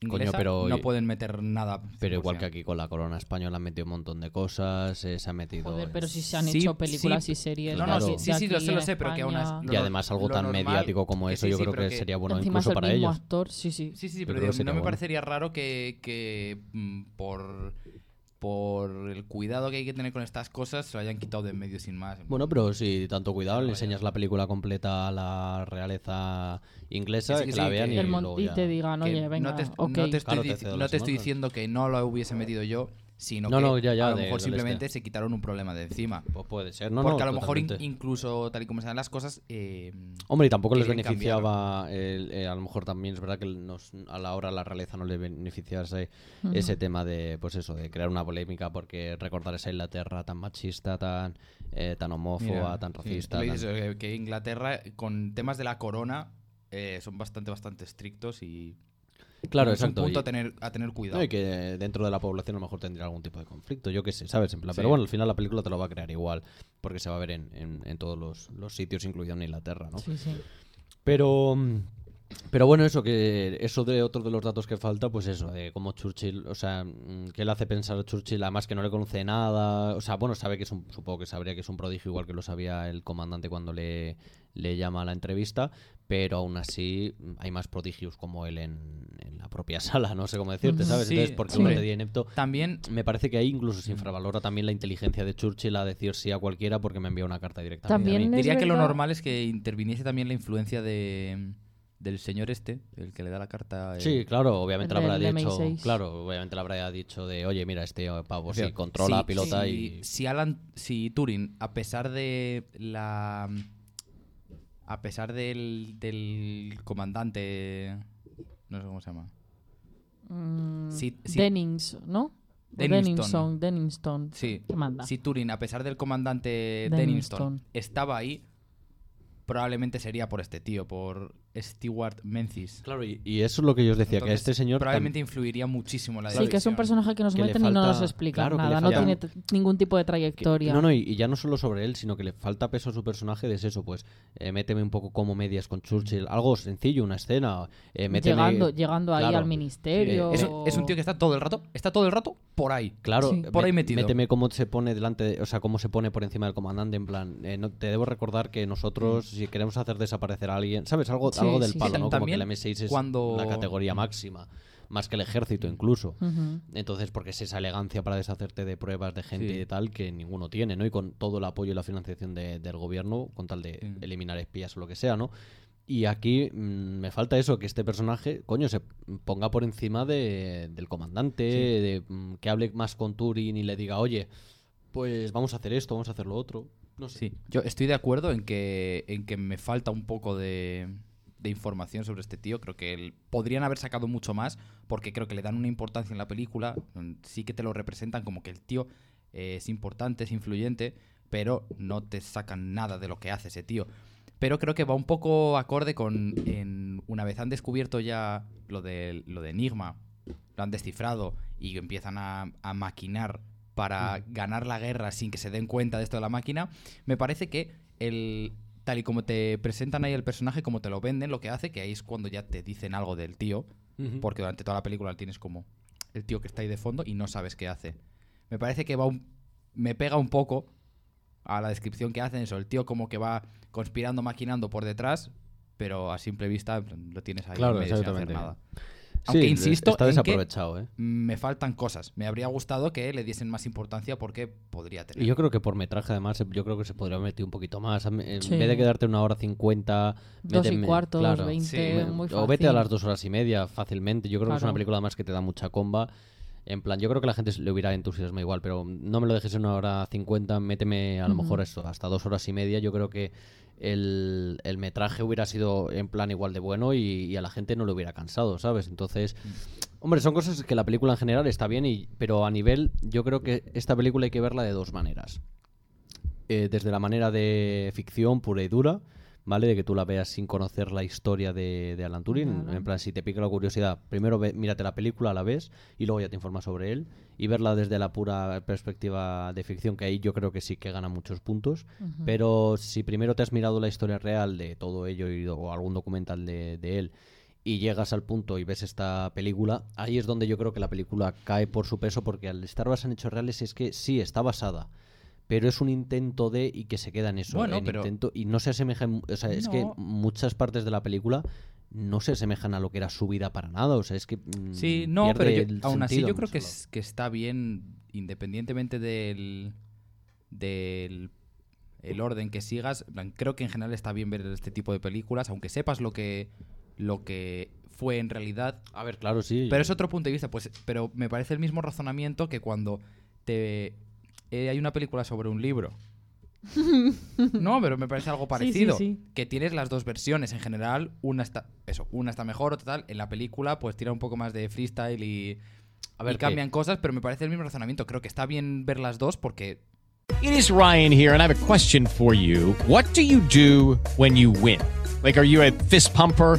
Coño, inglesa, pero- no pueden meter nada. Pero igual 100%. que aquí con la corona española han metido un montón de cosas, eh, se ha metido... Joder, pero si se han Sí, hecho películas sí. y series. No, no, sí, sí, lo sé, lo en sé, pero que aún. Y además algo tan normal- mediático como eso, sí, yo sí, creo que, sería bueno incluso es el para mismo ellos. actor, sí, sí. Sí, sí, pero digo, no me bueno. parecería raro que, que mm, por, por el cuidado que hay que tener con estas cosas se lo hayan quitado de en medio sin más. Bueno, pero si tanto cuidado, le enseñas la película completa a la realeza inglesa, Sí, que sí, la que- vean y, El luego y ya- te digan, oye, venga, no te, ok. no te estoy, Claro, te no te estoy diciendo que no lo hubiese metido yo, sino No, que no, ya, ya, a lo mejor simplemente este. se quitaron un problema de encima. Pues puede ser, no, Porque no, a lo mejor in- totalmente. incluso tal y como están las cosas... eh, Hombre, y tampoco les beneficiaba, el- eh, a lo mejor también es verdad que nos- a la hora la realeza no le beneficiase Ujú. ese tema de, pues eso, de crear una polémica porque recordar esa Inglaterra tan machista, tan, eh, tan homófoba, Mira, tan sí, racista. le tan- dices, eh, que Inglaterra con temas de la corona eh, son bastante, bastante estrictos y... Claro, es un exacto. punto y- a tener, a tener cuidado. No, y que dentro de la población a lo mejor tendría algún tipo de conflicto, yo qué sé, ¿sabes? En plan, Sí. Pero bueno, al final la película te lo va a crear igual, porque se va a ver en, en- en todos los, los sitios, incluido en Inglaterra, ¿no? Sí, sí. Pero, pero bueno, eso que eso de otro de los datos que falta, pues eso, de cómo Churchill, o sea, mm, que le hace pensar a Churchill, además que no le conoce nada, o sea, bueno, sabe que es un, supongo que sabría que es un prodigio, igual que lo sabía el comandante cuando le, le llama a la entrevista, pero aún así mm, hay más prodigios como él en, en la propia sala, no sé cómo decirte. ¿sabes? Sí, Entonces, porque sí. uno te inepto, También me parece que ahí incluso se infravalora también la inteligencia de Churchill a decir sí a cualquiera porque me envía una carta directamente a mí. Diría que lo normal es que interviniese también la influencia de del señor este, el que le da la carta. eh, Sí, claro, obviamente le habrá dicho, MI6. claro, obviamente le habrá dicho de, oye, mira, este pavo o sea, sí controla, si- pilota si- y Si Alan, si Turing, a pesar de la. A pesar del, del comandante. No sé cómo se llama. mm, Si- si- Dennings, ¿no? Denningston. Denningston, Denningston. Sí. ¿Qué manda? Si Turing, a pesar del comandante Denningston. Denningston, estaba ahí, probablemente sería por este tío, por Stewart Menzies. Claro, y, y eso es lo que yo os decía, que este señor... probablemente influiría muchísimo en la Sí, que es un personaje que nos que meten y no nos claro, le nada. No falta- tiene ningún tipo de trayectoria. No, no, y, y ya no solo sobre él, sino que le falta peso a su personaje, es eso, pues eh, méteme un poco como medias con Churchill, algo sencillo, una escena, eh, méteme- llegando, llegando ahí claro, al ministerio. Es un, es un tío que está todo el rato, está todo el rato por ahí. Claro, Sí. por ahí metido. Méteme cómo se pone delante, de- o sea, cómo se pone por encima del comandante, en plan, eh, no, te debo recordar que nosotros, si queremos hacer desaparecer a alguien, ¿sabes? Algo, Sí, algo del sí, palo, sí. ¿no? Como que el M6 es cuando- la categoría máxima, más que el ejército incluso. Entonces, porque es esa elegancia para deshacerte de pruebas de gente Sí. y tal que ninguno tiene, ¿no? Y con todo el apoyo y la financiación de- del gobierno, con tal de Sí. eliminar espías o lo que sea, ¿no? Y aquí mm, me falta eso, que este personaje, coño, se ponga por encima de- del comandante, de, mm, que hable más con Turing y le diga, oye, pues vamos a hacer esto, vamos a hacer lo otro. No sé. Sí, yo estoy de acuerdo en que, en que me falta un poco de, de información sobre este tío. Creo que el- podrían haber sacado mucho más porque creo que le dan una importancia en la película. mm, Sí que te lo representan como que el tío eh, es importante, es influyente, pero no te sacan nada de lo que hace ese tío. Pero creo que va un poco acorde con en, una vez han descubierto ya lo de, lo de Enigma, lo han descifrado y empiezan a, a maquinar para ganar la guerra sin que se den cuenta de esto de la máquina, me parece que el tal y como te presentan ahí el personaje, como te lo venden, lo que hace que ahí es cuando ya te dicen algo del tío, porque durante toda la película tienes como el tío que está ahí de fondo y no sabes qué hace. Me parece que va un, me pega un poco a la descripción que hacen eso, el tío como que va conspirando, maquinando por detrás, pero a simple vista lo tienes ahí Claro, en medio sin hacer nada. Sí, Aunque insisto está en que desaprovechado, ¿eh? me faltan cosas. Me habría gustado que le diesen más importancia porque podría tener. Y yo creo que por metraje, además, yo creo que se podría haber metido un poquito más. En Sí. vez de quedarte una hora cincuenta... Dos y cuarto, dos claro, veinte, me- muy O vete a fácil. las dos horas y media fácilmente. Yo creo que es una película además que te da mucha comba. En plan, yo creo que la gente le hubiera entusiasmo igual, pero no me lo dejes en una hora cincuenta, méteme a lo mejor eso, hasta dos horas y media. Yo creo que el, el metraje hubiera sido en plan igual de bueno y, a la gente no le hubiera cansado, ¿sabes? Entonces, hombre, son cosas que la película en general está bien, y, pero a nivel, yo creo que esta película hay que verla de dos maneras. Eh, desde la manera de ficción pura y dura, ¿vale? De que tú la veas sin conocer la historia de, de Alan Turing. En plan, si te pica la curiosidad, primero ve- mírate la película, la ves y luego ya te informas sobre él. Y verla desde la pura perspectiva de ficción, que ahí yo creo que sí que gana muchos puntos. Pero si primero te has mirado la historia real de todo ello y, o algún documental de, de él y llegas al punto y ves esta película, ahí es donde yo creo que la película cae por su peso porque al estar basada en hechos reales es que sí, está basada. Pero es un intento de y que se queda en eso. Bueno, en pero- intento- y no se asemeja. O sea, es que muchas partes de la película no se asemejan a lo que era su vida para nada. O sea, es que. mm, Sí, no, pero yo- aún así yo creo que, es- que está bien, independientemente del, del el orden que sigas. Creo que en general está bien ver este tipo de películas, aunque sepas lo que, lo que fue en realidad. A ver, claro, sí. Pero es otro punto de vista, pues, pero me parece el mismo razonamiento que cuando te eh, hay una película sobre un libro. No, pero me parece algo Sí, sí, parecido. sí. Que tienes las dos versiones en general. Una está. Eso, una está mejor, otra tal. En la película, pues tira un poco más de freestyle y. A ver, y cambian cosas, pero me parece el mismo razonamiento. Creo que está bien ver las dos porque. It is Ryan here, and I have a question for you. What do you do when you win? Like, are you a fist pumper?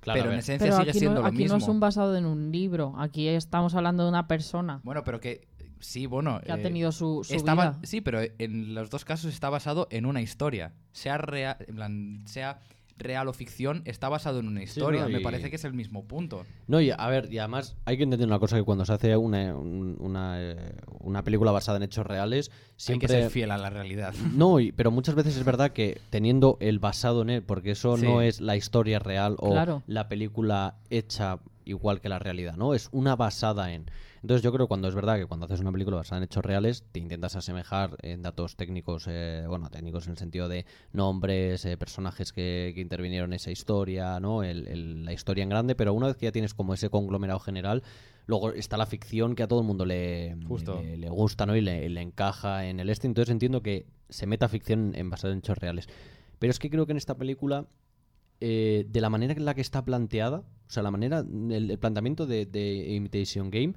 Claro, pero en esencia Pero sigue aquí, siendo no, lo aquí mismo. no es un basado en un libro. Aquí estamos hablando de una persona Bueno, pero que. Sí, bueno. que ha eh, tenido su, su vida. Sí, pero en los dos casos está basado en una historia. Sea real, en plan, sea real o ficción, está basado en una historia. no, Me parece que es el mismo punto. No, y a ver, y además hay que entender una cosa, que cuando se hace una, un- una, eh, una película basada en hechos reales, siempre... Hay que ser fiel a la realidad. No, y- pero muchas veces es verdad que teniendo el basado en él, porque eso Sí. no es la historia real o Claro. la película hecha igual que la realidad, ¿no? Es una basada en. Entonces yo creo que cuando es verdad que cuando haces una película basada en hechos reales, te intentas asemejar en datos técnicos, eh, bueno, técnicos en el sentido de nombres, eh, personajes que, que intervinieron en esa historia, ¿no? El- el- la historia en grande, pero una vez que ya tienes como ese conglomerado general, luego está la ficción que a todo el mundo le, Justo. le, le gusta, ¿no? Y le, le encaja en el este. Entonces entiendo que se meta ficción en basada en hechos reales. Pero es que creo que en esta película eh, de la manera en la que está planteada, o sea, la manera, el, el planteamiento de, de Imitation Game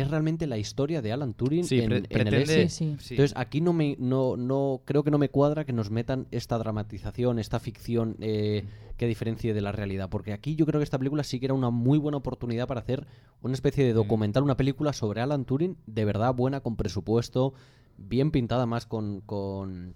es realmente la historia de Alan Turing Sí, en, pre- en el pretende- este. Sí, sí. Sí. Entonces, aquí no me, no, no, creo que no me cuadra que nos metan esta dramatización, esta ficción eh, que diferencie de la realidad, porque aquí yo creo que esta película sí que era una muy buena oportunidad para hacer una especie de documental, una película sobre Alan Turing de verdad buena, con presupuesto, bien pintada más con, con,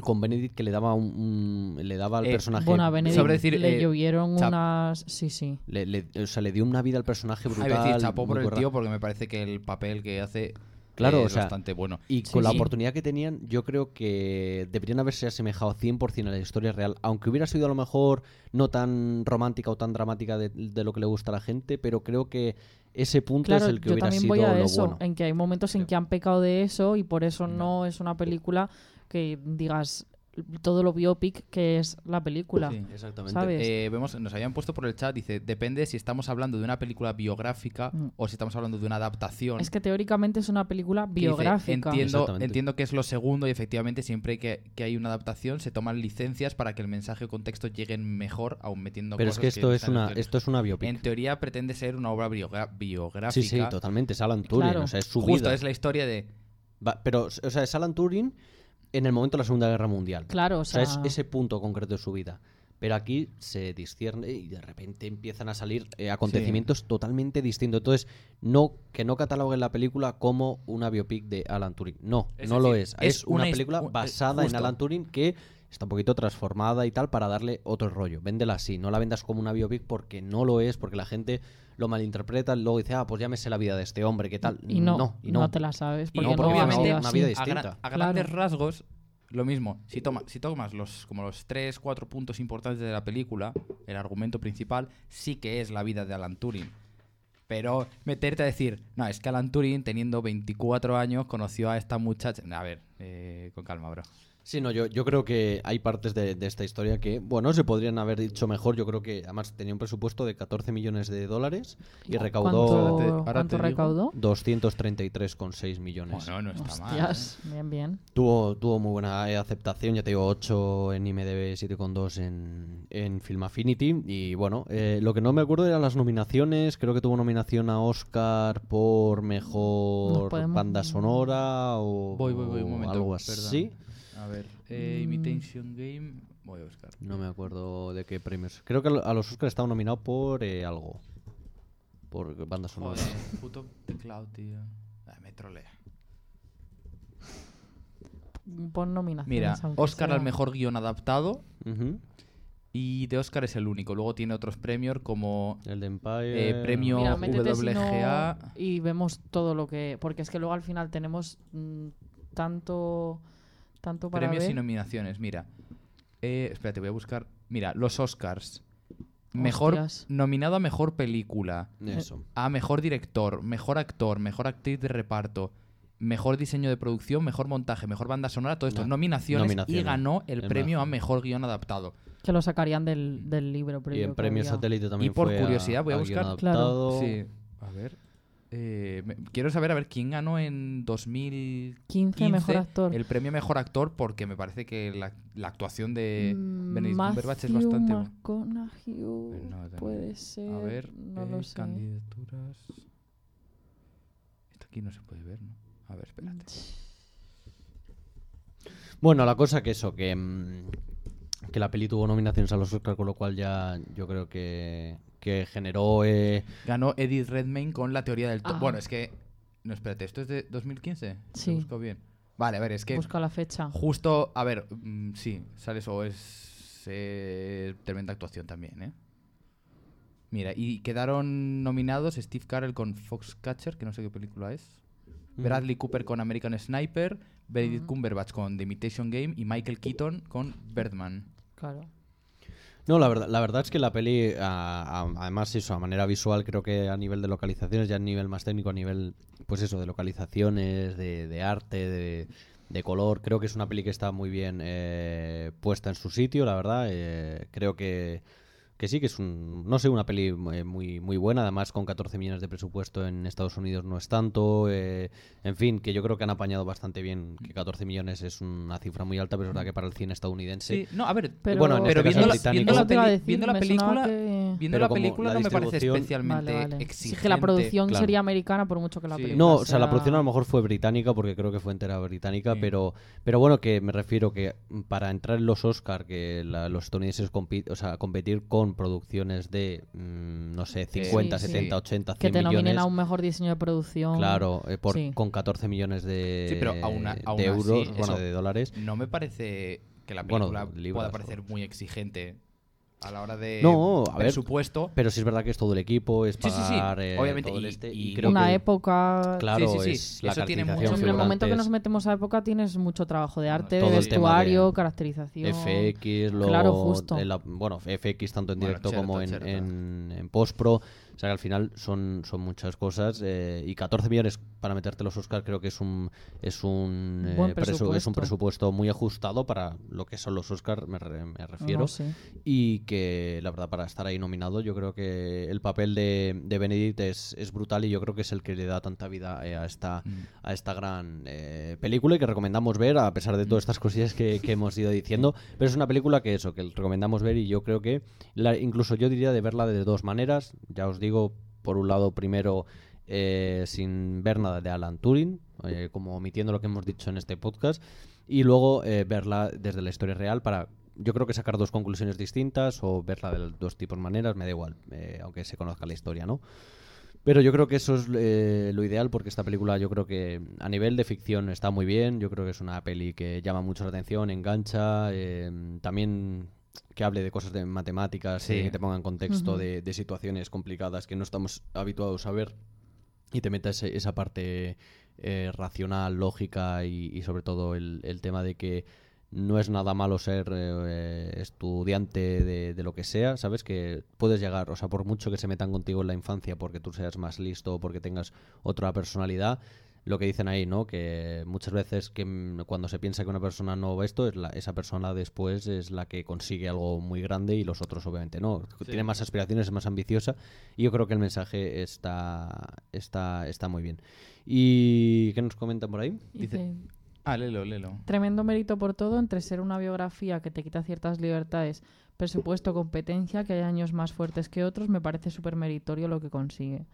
con Benedict que le daba un, un- le daba al Eh, personaje Bueno, a Benedict Sobre decir, le eh, llovieron chap- unas... Sí, sí. le, le- o sea, le dio una vida al personaje Ah, brutal. decir, chapó por el curra- tío porque me parece que el papel que hace Claro, es o sea, bastante bueno. Y con la oportunidad que tenían, yo creo que deberían haberse asemejado 100% a la historia real, aunque hubiera sido a lo mejor no tan romántica o tan dramática de, de lo que le gusta a la gente, pero creo que ese punto Claro, es el que yo hubiera también sido voy a lo eso, bueno. en que hay momentos en que han pecado de eso y por eso no es una película que digas todo lo biopic que es la película. Sí, ¿Sabes? Eh, vemos, nos habían puesto por el chat, dice, depende si estamos hablando de una película biográfica Mm. o si estamos hablando de una adaptación. Es que teóricamente es una película Que dice, biográfica. entiendo, entiendo que es lo segundo y efectivamente siempre que, que hay una adaptación se toman licencias para que el mensaje o contexto lleguen mejor, aún metiendo Pero es que esto es una esto es una biopic. En teoría pretende ser una obra biográfica. Sí, sí, totalmente, es Alan Turing, Claro. o sea, es su Justo, vida. es la historia de... Va- pero, o sea, es Alan Turing en el momento de la Segunda Guerra Mundial. Claro, o sea, sea- es ese punto concreto de su vida. Pero aquí se discierne y de repente empiezan a salir eh, acontecimientos totalmente distintos. Entonces, no que no cataloguen la película como una biopic de Alan Turing. No, Es no lo es. es Es, una película un- eh, basada en. Alan Turing que está un poquito transformada y tal para darle otro rollo. Véndela así, no la vendas como una biopic porque no lo es, porque la gente lo malinterpreta, luego dice, ah, pues ya me sé la vida de este hombre, ¿qué tal? Y no, y no, no. te la sabes. Y Porque no, porque no ha obviamente una vida a, gra- distinta. a grandes Claro. rasgos, lo mismo. Si, toma, si tomas los, como los tres, cuatro puntos importantes de la película, el argumento principal sí que es la vida de Alan Turing. Pero meterte a decir, no, es que Alan Turing, teniendo 24 años, conoció a esta muchacha. A ver, eh, con calma, bro. Sí, no, yo, yo creo que hay partes de, de esta historia que, bueno, se podrían haber dicho mejor. Yo creo que además tenía un presupuesto de 14 millones de dólares y recaudó ¿Cuánto, Ahora te- ahora cuánto recaudó? 233,6 millones. Bueno, no está mal. Hostias, bien, bien. Tuvo, tuvo muy buena eh, aceptación, ya te digo, 8 en IMDb, 7,2 en, en Film Affinity. Y bueno, eh, lo que no me acuerdo eran las nominaciones. Creo que tuvo nominación a Oscar por mejor podemos- banda sonora o, Voy, voy, voy, un o momento. algo perdón. A ver, eh, Imitation Game. Voy a buscar. No me acuerdo de qué premios. Creo que a los Oscars estaba nominado por eh, algo. Por banda sonora. Joder, puto teclado, tío. Ah, me trolea. Pon nominaciones. Mira, Oscar sea. al mejor guion adaptado. Y de Oscar es el único. Luego tiene otros premios como El de Empire. eh, premio Mira, si no- WGA. y vemos todo lo que... Porque es que luego al final tenemos mm, tanto, tanto para Premios ver. y nominaciones, mira. Eh, espérate, voy a buscar. Mira, los Oscars. Mejor Hostias. nominado a mejor película, Eso. a mejor director, mejor actor, mejor actriz de reparto, mejor diseño de producción, mejor montaje, mejor banda sonora, todo esto, No, nominaciones, y ganó el, El premio a mejor guion adaptado. Que lo sacarían del, del libro. pero Y en que premio había. satélite también Y por fue a- curiosidad voy a a guion buscar- Claro. adaptado. Sí. A ver. Eh, me- quiero saber a ver quién ganó en 2015 15 mejor actor. el premio mejor actor porque me parece que la, la actuación de Mm, Benedict Cumberbatch es bastante buena. McConaughey, No, puede ser. A ver, no eh, lo sé. candidaturas. Esto aquí no se puede ver, ¿no? A ver, espérate. Bueno, la cosa que eso, que, mm, que la peli tuvo nominaciones a los Oscars, con lo cual ya yo creo que, que generó... eh, Ganó Edith Redmayne con la teoría del... Ah. Bueno, es que... No, espérate, ¿esto es de 2015? Sí. Busco bien. Vale, a ver, es que... Busca la fecha. Justo, a ver, mm, sí, sale eso, es eh, tremenda actuación también, ¿eh? Mira, y quedaron nominados Steve Carell con Foxcatcher, que no sé qué película es, Mm. Bradley Cooper con American Sniper, Benedict Cumberbatch con The Imitation Game y Michael Keaton con Birdman. Claro. No, la verdad, la verdad es que la peli, a- a- además eso, a manera visual, creo que a nivel de localizaciones, ya a nivel más técnico, a nivel, pues eso, de localizaciones, de, de arte, de, de color, creo que es una peli que está muy bien eh, puesta en su sitio, la verdad. eh, creo que, que sí, que es un, no sé, una peli muy, muy, muy buena, además con 14 millones de presupuesto en Estados Unidos no es tanto, eh, en fin, que yo creo que han apañado bastante bien, que 14 millones es una cifra muy alta, pero es verdad que para el cine estadounidense... Sí, no, a ver, Pero- bueno, en pero este caso viendo, la, viendo la peli- viendo película, que- viendo Pero la película la no me parece especialmente Vale, vale. exigente. Sí, que la producción Claro. sería americana por mucho que la película No, o sea, la producción a lo mejor fue británica porque creo que fue entera británica, pero pero bueno, que me refiero que para entrar en los Oscar, que la- los estadounidenses o sea, competir con producciones de, mm, no sé, 50, Sí, sí. 70, 80, 100 Que te nominen millones. a un mejor diseño de producción. Claro, eh, por, Sí. con 14 millones de, Sí, pero aún, a- de euros, bueno, eso de dólares. No me parece que la Bueno, película libras, pueda parecer muy exigente a la hora de No, a ver, presupuesto. pero sí es verdad que es todo el equipo, es Sí, sí, sí, pagar eh, obviamente, todo el y- este, y- creo una que- época. Claro, Sí, sí, sí, es la eso tiene caracterización, mucho- En el momento que nos metemos a época tienes mucho trabajo de arte, todo vestuario, de caracterización. FX, lo, Claro, justo. la- bueno, FX tanto en Bueno, directo cierto, como en, cierto. en, en postpro. O sea que al final son, son muchas cosas. eh, y 14 millones para meterte los Oscars creo que es un es un, eh, presu- es un presupuesto. presupuesto muy ajustado para lo que son los Oscars, me, re- me refiero. No, sí. Y que la verdad para estar ahí nominado yo creo que el papel de, de Benedict es, es brutal y yo creo que es el que le da tanta vida eh, a esta Mm. a esta gran eh, película y que recomendamos ver a pesar de todas estas cosillas que, que hemos ido diciendo pero es una película que eso que recomendamos ver y yo creo que la- incluso yo diría de verla de dos maneras ya os digo por un lado primero eh, sin ver nada de Alan Turing eh, como omitiendo lo que hemos dicho en este podcast y luego eh, verla desde la historia real para yo creo que sacar dos conclusiones distintas o verla de dos tipos de maneras me da igual aunque se conozca la historia no pero yo creo que eso es eh, lo ideal porque esta película yo creo que a nivel de ficción está muy bien. Yo creo que es una peli que llama mucho la atención, engancha. eh, también que hable de cosas de matemáticas, Sí. eh, que te ponga en contexto de situaciones complicadas que no estamos habituados a ver y te meta ese- esa parte eh, racional, lógica y, y sobre todo el, tema de que no es nada malo ser eh, estudiante de, de lo que sea, ¿sabes? Que puedes llegar, o sea, por mucho que se metan contigo en la infancia porque tú seas más listo o porque tengas otra personalidad, lo que dicen ahí, ¿no? Que muchas veces que cuando se piensa que una persona no va esto, es la, esa persona después es la que consigue algo muy grande y los otros obviamente no. Tiene más aspiraciones, es más ambiciosa y yo creo que el mensaje está, está, está muy bien. ¿Y qué nos comentan por ahí? Dice, Ah, lelo, lelo. Tremendo mérito por todo entre ser una biografía que te quita ciertas libertades, presupuesto, competencia, que hay años más fuertes que otros, me parece súper meritorio lo que consigue.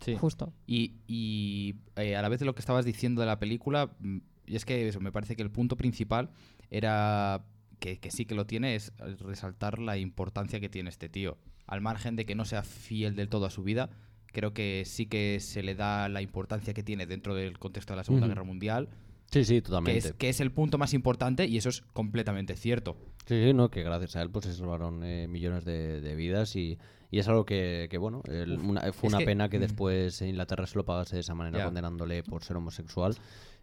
Sí. Justo. Y, y, eh, a la vez de lo que estabas diciendo de la película, mm, y es que eso, me parece que el punto principal era que, que sí que lo tiene, es resaltar la importancia que tiene este tío. Al margen de que no sea fiel del todo a su vida, creo que sí que se le da la importancia que tiene dentro del contexto de la Segunda. Guerra Mundial. Sí, sí, Que totalmente. es, que es el punto más importante y eso es completamente cierto. Sí, sí, no, que gracias a él pues se salvaron eh, millones de, de vidas y, y es algo que, que, bueno, el- Uf, una- fue una que- pena que mm. después Inglaterra se lo pagase de esa manera, condenándole por ser homosexual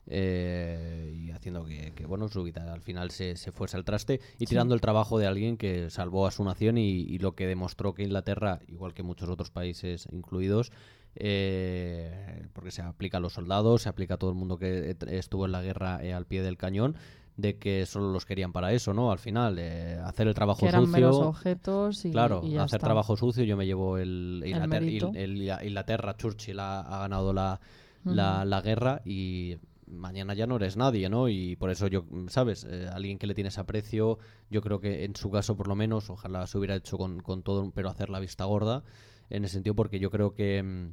eh, y haciendo que, que, bueno, su vida al final se, se fuese al traste y Sí. tirando el trabajo de alguien que salvó a su nación y, y lo que demostró que Inglaterra, igual que muchos otros países incluidos, eh, porque se aplica a los soldados, se aplica a todo el mundo que eh, estuvo en la guerra eh, al pie del cañón, de que solo los querían para eso, ¿no? Al final, eh, hacer el trabajo Que eran sucio. objetos y- claro, y ya hacer está. trabajo sucio. Yo me llevo el, El Inglaterra, mérito. el- el- Inglaterra, Churchill ha, ha ganado la, la guerra y mañana ya no eres nadie, ¿no? Y por eso yo, ¿sabes? Eh, alguien que le tienes aprecio, yo creo que en su caso por lo menos, ojalá se hubiera hecho con, con todo, pero hacer la vista gorda, en ese sentido, porque yo creo que mm,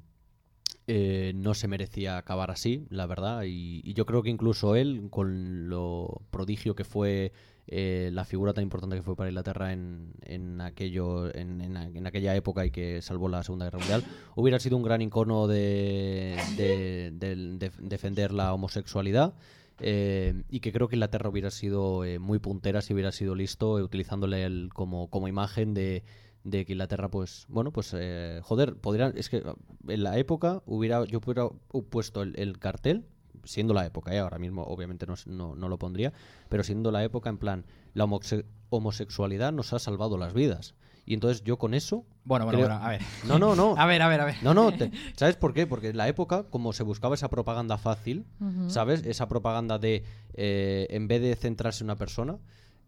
eh, no se merecía acabar así, la verdad, y, y yo creo que incluso él, con lo prodigio que fue eh, la figura tan importante que fue para Inglaterra en, en aquello en, en, aquella época y que salvó la Segunda Guerra Mundial, hubiera sido un gran icono de, de- de defender la homosexualidad. eh, y que creo que Inglaterra hubiera sido eh, muy puntera si hubiera sido listo, eh, utilizándole él como, como imagen de, de que Inglaterra, pues, bueno, pues, eh, joder, podrían, es que en la época hubiera, yo hubiera puesto el, el cartel, siendo la época, ¿eh? ahora mismo obviamente no, no, no lo pondría, pero siendo la época en plan, la, homose- homosexualidad nos ha salvado las vidas. Y entonces yo con eso... Bueno, bueno, creo- bueno, a ver. No, no, no. A ver, a ver, a ver. No, no. te- ¿Sabes por qué? Porque en la época, como se buscaba esa propaganda fácil. ¿sabes? Esa propaganda de, eh, en vez de centrarse en una persona,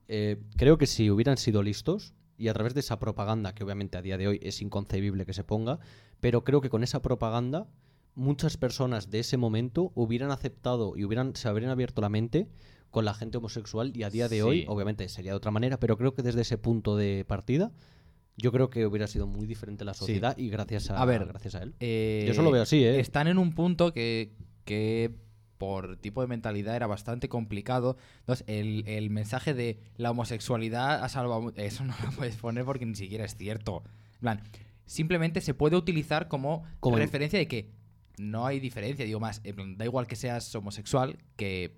eh, creo que si hubieran sido listos, y a través de esa propaganda, que obviamente a día de hoy es inconcebible que se ponga, pero creo que con esa propaganda muchas personas de ese momento hubieran aceptado y hubieran, se habrían abierto la mente con la gente homosexual y a día de Sí. hoy, obviamente sería de otra manera, pero creo que desde ese punto de partida, yo creo que hubiera sido muy diferente la sociedad y gracias a, A ver, gracias a él. eh, yo eso lo veo así, ¿eh? Están en un punto que, que por tipo de mentalidad era bastante complicado. Entonces, el, el mensaje de la homosexualidad ha salvado... Eso no lo puedes poner porque ni siquiera es cierto. En plan, simplemente se puede utilizar como, Como en- referencia de que no hay diferencia. Digo más, en plan, da igual que seas homosexual, que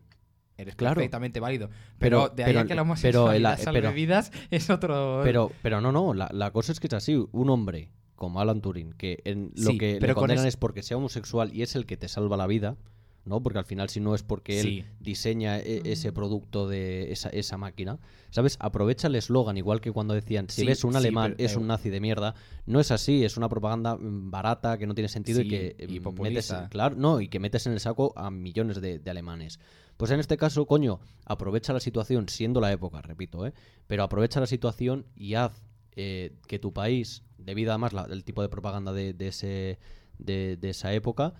eres Claro. perfectamente válido. Pero, Pero- de ahí pero- a que la pero homosexualidad el- salve pero- vidas es otro... Pero, pero no, no, la, la cosa es que es así. Un hombre como Alan Turing, que en lo Sí, que le pero con condenan es porque sea homosexual y es el que te salva la vida, ¿no? Porque al final si no es porque él Sí. diseña e- ese producto de esa, esa máquina, ¿sabes? Aprovecha el eslogan, igual que cuando decían, si Sí, ves un sí, alemán pero- es un nazi de mierda, no es así, es una propaganda mm, barata que no tiene sentido y que y mm, metes, populista. claro, no, y que metes en el saco a millones de, de alemanes. Pues en este caso, coño, aprovecha la situación, siendo la época, repito, ¿eh? pero aprovecha la situación y haz eh, que tu país, debido además al tipo de propaganda de, de ese, de, de esa época,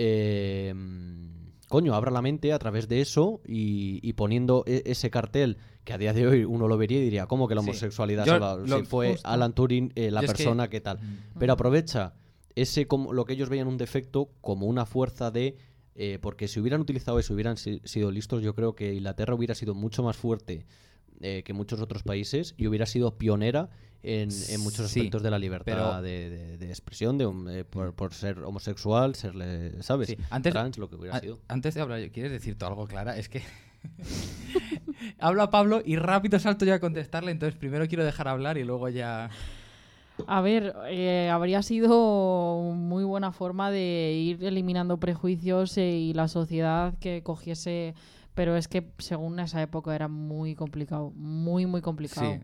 eh, coño, abra la mente a través de eso y, y poniendo e- ese cartel que a día de hoy uno lo vería y diría, ¿cómo que la Sí. homosexualidad Yo salva- lo- si fue justo. Alan Turing eh, la Yo es que- persona que tal? Pero aprovecha ese como lo que ellos veían un defecto como una fuerza de eh, porque si hubieran utilizado eso, hubieran si- sido listos, yo creo que Inglaterra hubiera sido mucho más fuerte eh, que muchos otros países y hubiera sido pionera en, en muchos Sí, aspectos de la libertad pero- de, de- de expresión, de, eh, por, por ser homosexual, serle, ¿sabes? Sí, antes, Trans, lo que hubiera a- sido. Antes de hablar, ¿quieres decir tú algo, Clara? Es que habla Pablo y rápido salto yo a contestarle, entonces primero quiero dejar hablar y luego ya... A ver, eh, habría sido muy buena forma de ir eliminando prejuicios eh, y la sociedad que cogiese, pero es que según esa época era muy complicado, muy, muy complicado. Sí.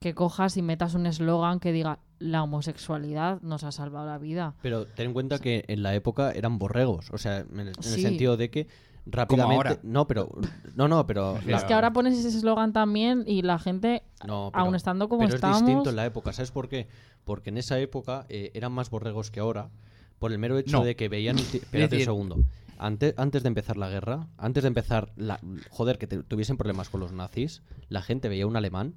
Que cojas y metas un eslogan que diga la homosexualidad nos ha salvado la vida. Pero ten en cuenta que en la época eran borregos, o sea, en el, en el Sí. sentido de que rápidamente... ahora. No, pero... No, no, pero... Es que ahora pones ese eslogan también y la gente, No, pero- aun estando como pero estamos... es distinto en la época. ¿Sabes por qué? Porque en esa época eh, eran más borregos que ahora, por el mero hecho No. de que veían... Espérate un segundo. Antes, antes de empezar la guerra, antes de empezar... La... Joder, que te- tuviesen problemas con los nazis, la gente veía un alemán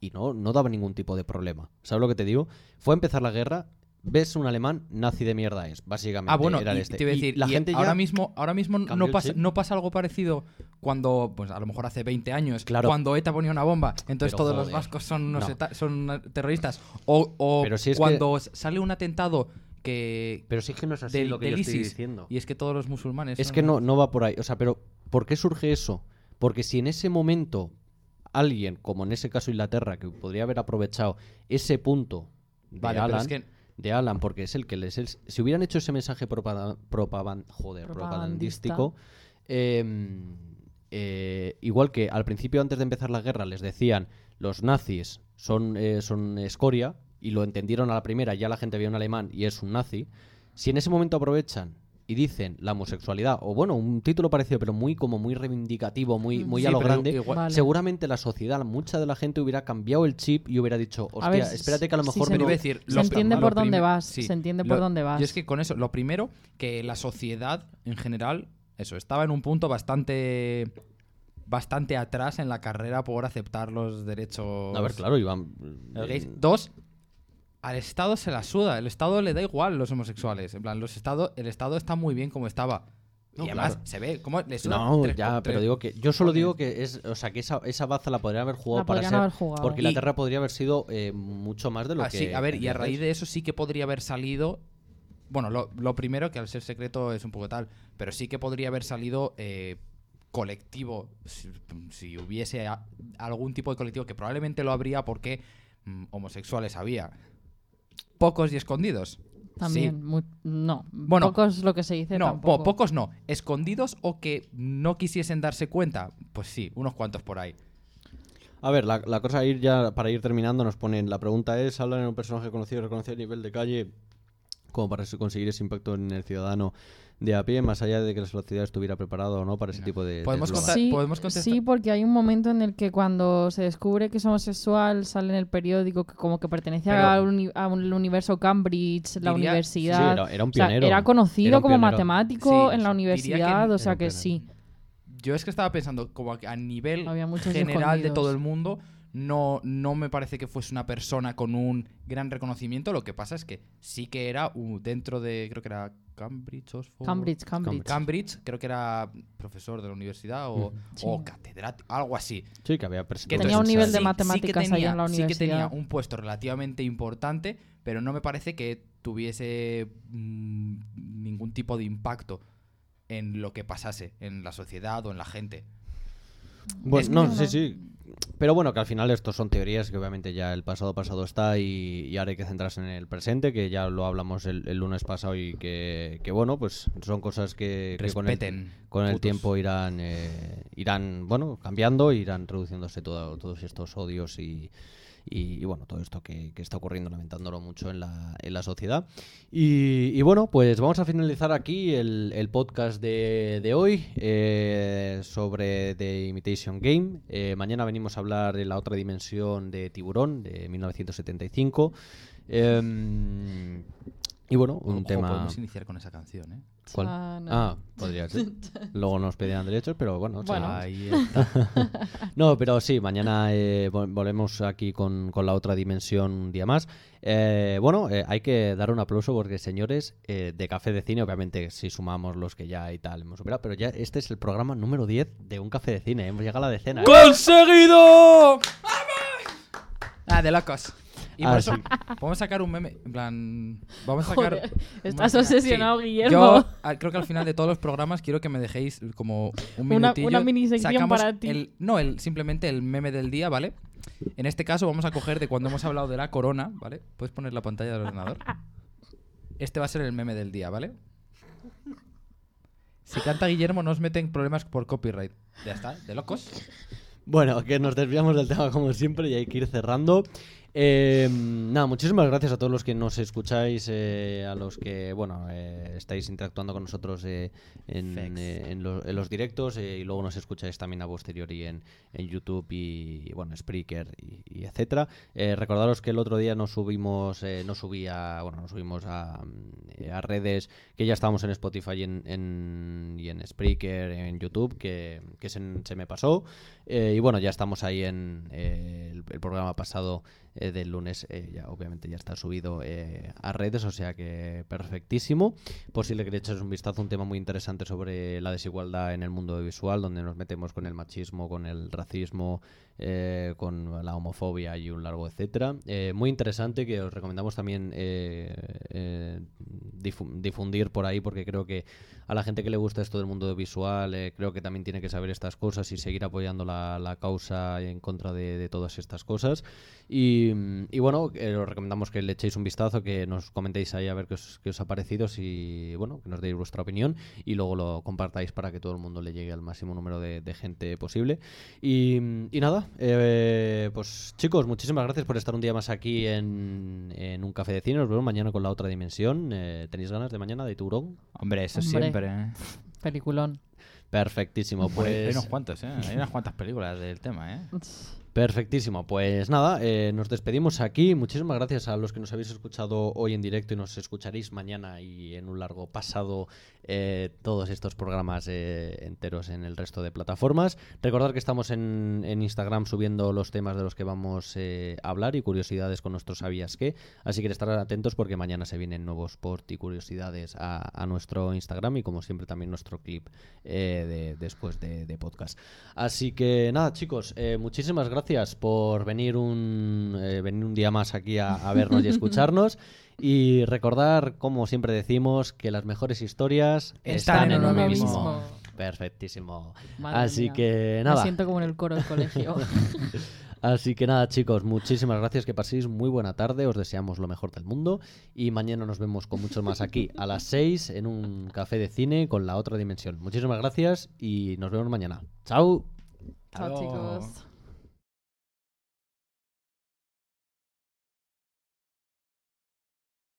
y no, no daba ningún tipo de problema. ¿Sabes lo que te digo? Fue a empezar la guerra... Ves un alemán, nazi de mierda es, básicamente. Ah, bueno, era y este. te iba a Y decir, la y gente ya ahora mismo, ahora mismo no pasa, no pasa algo parecido cuando, pues a lo mejor hace 20 años, Claro. cuando ETA ponía una bomba, entonces Pero, todos los vascos son, unos no. eta- son terroristas. O, o Pero si es que- cuando sale un atentado que... Pero sí que no es así del- lo que yo estoy ISIS, diciendo. Y es que todos los musulmanes... Es son- que no, no va por ahí. O sea, pero ¿por qué surge eso? Porque si en ese momento alguien, como en ese caso Inglaterra, que podría haber aprovechado ese punto de Vale, Alan, es que- de Alan, porque es el que les... es- si hubieran hecho ese mensaje joder, propagandístico, eh, eh, igual que al principio, antes de empezar la guerra, les decían los nazis son, eh, son escoria, y lo entendieron a la primera, ya la gente veía un alemán y es un nazi, si en ese momento aprovechan y dicen la homosexualidad, o bueno, un título parecido, pero muy como muy reivindicativo, muy, muy Sí, a lo grande, igual- Vale. seguramente la sociedad, mucha de la gente hubiera cambiado el chip y hubiera dicho, hostia, ver, espérate que a lo sí, mejor se me lo- a decir, Se lo- entiende lo por dónde vas, sí, se entiende lo- por dónde vas. Yo es que con eso, lo primero, que la sociedad en general, eso, estaba en un punto bastante bastante atrás en la carrera por aceptar los derechos. A ver, claro, Iván. gays. Dos, al Estado se la suda. El Estado le da igual los homosexuales. En plan, los Estado, el Estado está muy bien como estaba. No, y además claro. se ve cómo le suda No, tres- ya, tres- pero digo que yo solo digo que es, o sea, que esa, esa baza la podrían haber jugado La para ser, haber jugado. porque Inglaterra podría haber sido eh, mucho más de lo Ah, que. a ver, y a raíz de eso sí que podría haber salido. Bueno, lo, lo primero, que al ser secreto es un poco tal, pero sí que podría haber salido eh, colectivo. Si, si hubiese a- algún tipo de colectivo, que probablemente lo habría porque mm, homosexuales había. Pocos y escondidos. También, Sí. mu- no. Bueno, pocos lo que se dice No, tampoco. po- pocos no. Escondidos o que no quisiesen darse cuenta. Pues sí, unos cuantos por ahí. A ver, la, la cosa ir ya para ir terminando nos ponen la pregunta es hablar en un personaje conocido y reconocido a nivel de calle como para conseguir ese impacto en el ciudadano de a pie, más allá de que la sociedad estuviera preparada o no para ese tipo de. de ¿Podemos contar- Sí, podemos contestar- sí, porque hay un momento en el que cuando se descubre que es homosexual sale en el periódico que como que pertenece Pero- al uni- a un- el universo Cambridge, la Diría- universidad. Sí, era- era un O sea, pionero. era conocido Era un como pionero. matemático Sí, en la que universidad, o sea que un sí. Yo es que estaba pensando, como a nivel Había general de todo el mundo, no, no me parece que fuese una persona con un gran reconocimiento. Lo que pasa es que sí que era uh, dentro de, creo que era Cambridge, Oxford. Cambridge, Cambridge. Cambridge, creo que era profesor de la universidad o, Sí. o catedrático, algo así. Sí, que había Que Tenía un nivel de matemáticas sí en la Sí que tenía universidad. un puesto relativamente importante, pero no me parece que tuviese mm, ningún tipo de impacto en lo que pasase en la sociedad o en la gente. Bueno, Es no, sí, sí. Pero bueno, que al final estos son teorías que obviamente ya el pasado pasado está y, y ahora hay que centrarse en el presente, que ya lo hablamos el, el lunes pasado y que, que, bueno, pues son cosas que, que con el, con el tiempo irán, eh, irán, bueno, cambiando, irán reduciéndose todo, todos estos odios y, y, y, bueno, todo esto que, que está ocurriendo, lamentándolo mucho en la, en la sociedad. Y, y bueno, pues vamos a finalizar aquí el, el podcast de, de hoy eh, sobre The Imitation Game. Eh, mañana venimos a hablar de la otra dimensión de Tiburón, de 1975. Em, y bueno, un Ojo, tema... Podemos iniciar con esa canción, ¿eh? ¿Cuál? Ah, no. Ah, podría ser. Luego nos pedirán derechos, pero bueno. Ahí está. no, pero sí, mañana eh, vol- volvemos aquí con, con la otra dimensión un día más. Eh, bueno, eh, hay que dar un aplauso porque, señores, eh, de Café de Cine, obviamente, si sumamos los que ya y tal hemos superado, pero ya este es el programa número 10 de un Café de Cine. Hemos llegado a la decena. ¿eh? ¡Conseguido! Ah, de locos. Y por Ah, eso sí. podemos sacar un meme. En plan, vamos a sacar. Joder, estás meme. obsesionado, Sí. Guillermo. Yo ah, creo que al final de todos los programas quiero que me dejéis como un Una- minutillo. una mini sección para ti. el- no, el, simplemente el meme del día, ¿vale? En este caso vamos a coger de cuando hemos hablado de la corona, ¿vale? Puedes poner la pantalla del ordenador. Este va a ser el meme del día, ¿vale? Si canta Guillermo no os meten problemas por copyright. Ya está, de locos. Bueno, que nos desviamos del tema como siempre y hay que ir cerrando. Eh, nada, muchísimas gracias a todos los que nos escucháis, eh, a los que, bueno, eh, estáis interactuando con nosotros eh, en, eh, en lo- en los directos eh, y luego nos escucháis también a posteriori en, en YouTube y, y, bueno, Spreaker y, y etcétera. Recordaros que el otro día nos subimos, eh, nos subía, bueno, nos subimos a, mm, a redes que ya estábamos en Spotify y en, en- y en Spreaker, en YouTube, que, que se, se me pasó. Y bueno, ya estamos ahí en el, el programa pasado eh, del lunes, eh, ya obviamente ya está subido eh, a redes, o sea que perfectísimo. Por si le queréis echar un vistazo, un tema muy interesante sobre la desigualdad en el mundo visual, donde nos metemos con el machismo, con el racismo, eh, con la homofobia y un largo etcétera. Eh, muy interesante que os recomendamos también eh, eh, difu- difundir por ahí porque creo que a la gente que le gusta esto del mundo visual creo que también tiene que saber estas cosas y seguir apoyando la, la causa en contra de, todas estas cosas. Y, bueno, os recomendamos que le echéis un vistazo, que nos comentéis ahí a ver qué os, qué os ha parecido, si, bueno, que nos deis vuestra opinión y luego lo compartáis para que todo el mundo le llegue al máximo número de, gente posible. Y nada, eh, pues chicos, muchísimas gracias por estar un día más aquí en, en un café de cine. Nos vemos mañana con la otra dimensión. Eh, ¿Tenéis ganas de mañana de Turón? Hombre, eso Hombre. siempre. ¿eh? Peliculón. Perfectísimo, Hay- Hay pues. unos cuantos, ¿eh? Hay unas cuantas películas del tema, ¿eh? Perfectísimo, pues nada, eh, nos despedimos aquí. Muchísimas gracias a los que nos habéis escuchado hoy en directo y nos escucharéis mañana y en un largo pasado eh, todos estos programas eh, enteros en el resto de plataformas. Recordad que estamos en, en Instagram subiendo los temas de los que vamos a hablar y curiosidades con nuestros sabías que. Así que estar atentos porque mañana se vienen nuevos posts y curiosidades a, a nuestro Instagram y como siempre también nuestro clip de, después de, de podcast. Así que nada, chicos, muchísimas gracias por venir un, eh, venir un día más aquí a, a vernos y escucharnos. Y recordar, como siempre decimos, que las mejores historias Están en uno uno mismo. Perfectísimo. Madre Así mía. que nada. Me siento como en el coro del colegio. Así que nada, chicos, muchísimas gracias. Que paséis muy buena tarde. Os deseamos lo mejor del mundo. Y mañana nos vemos con mucho más aquí a las 6 en un café de cine con la otra dimensión. Muchísimas gracias y nos vemos mañana. Chao. Chao, chicos.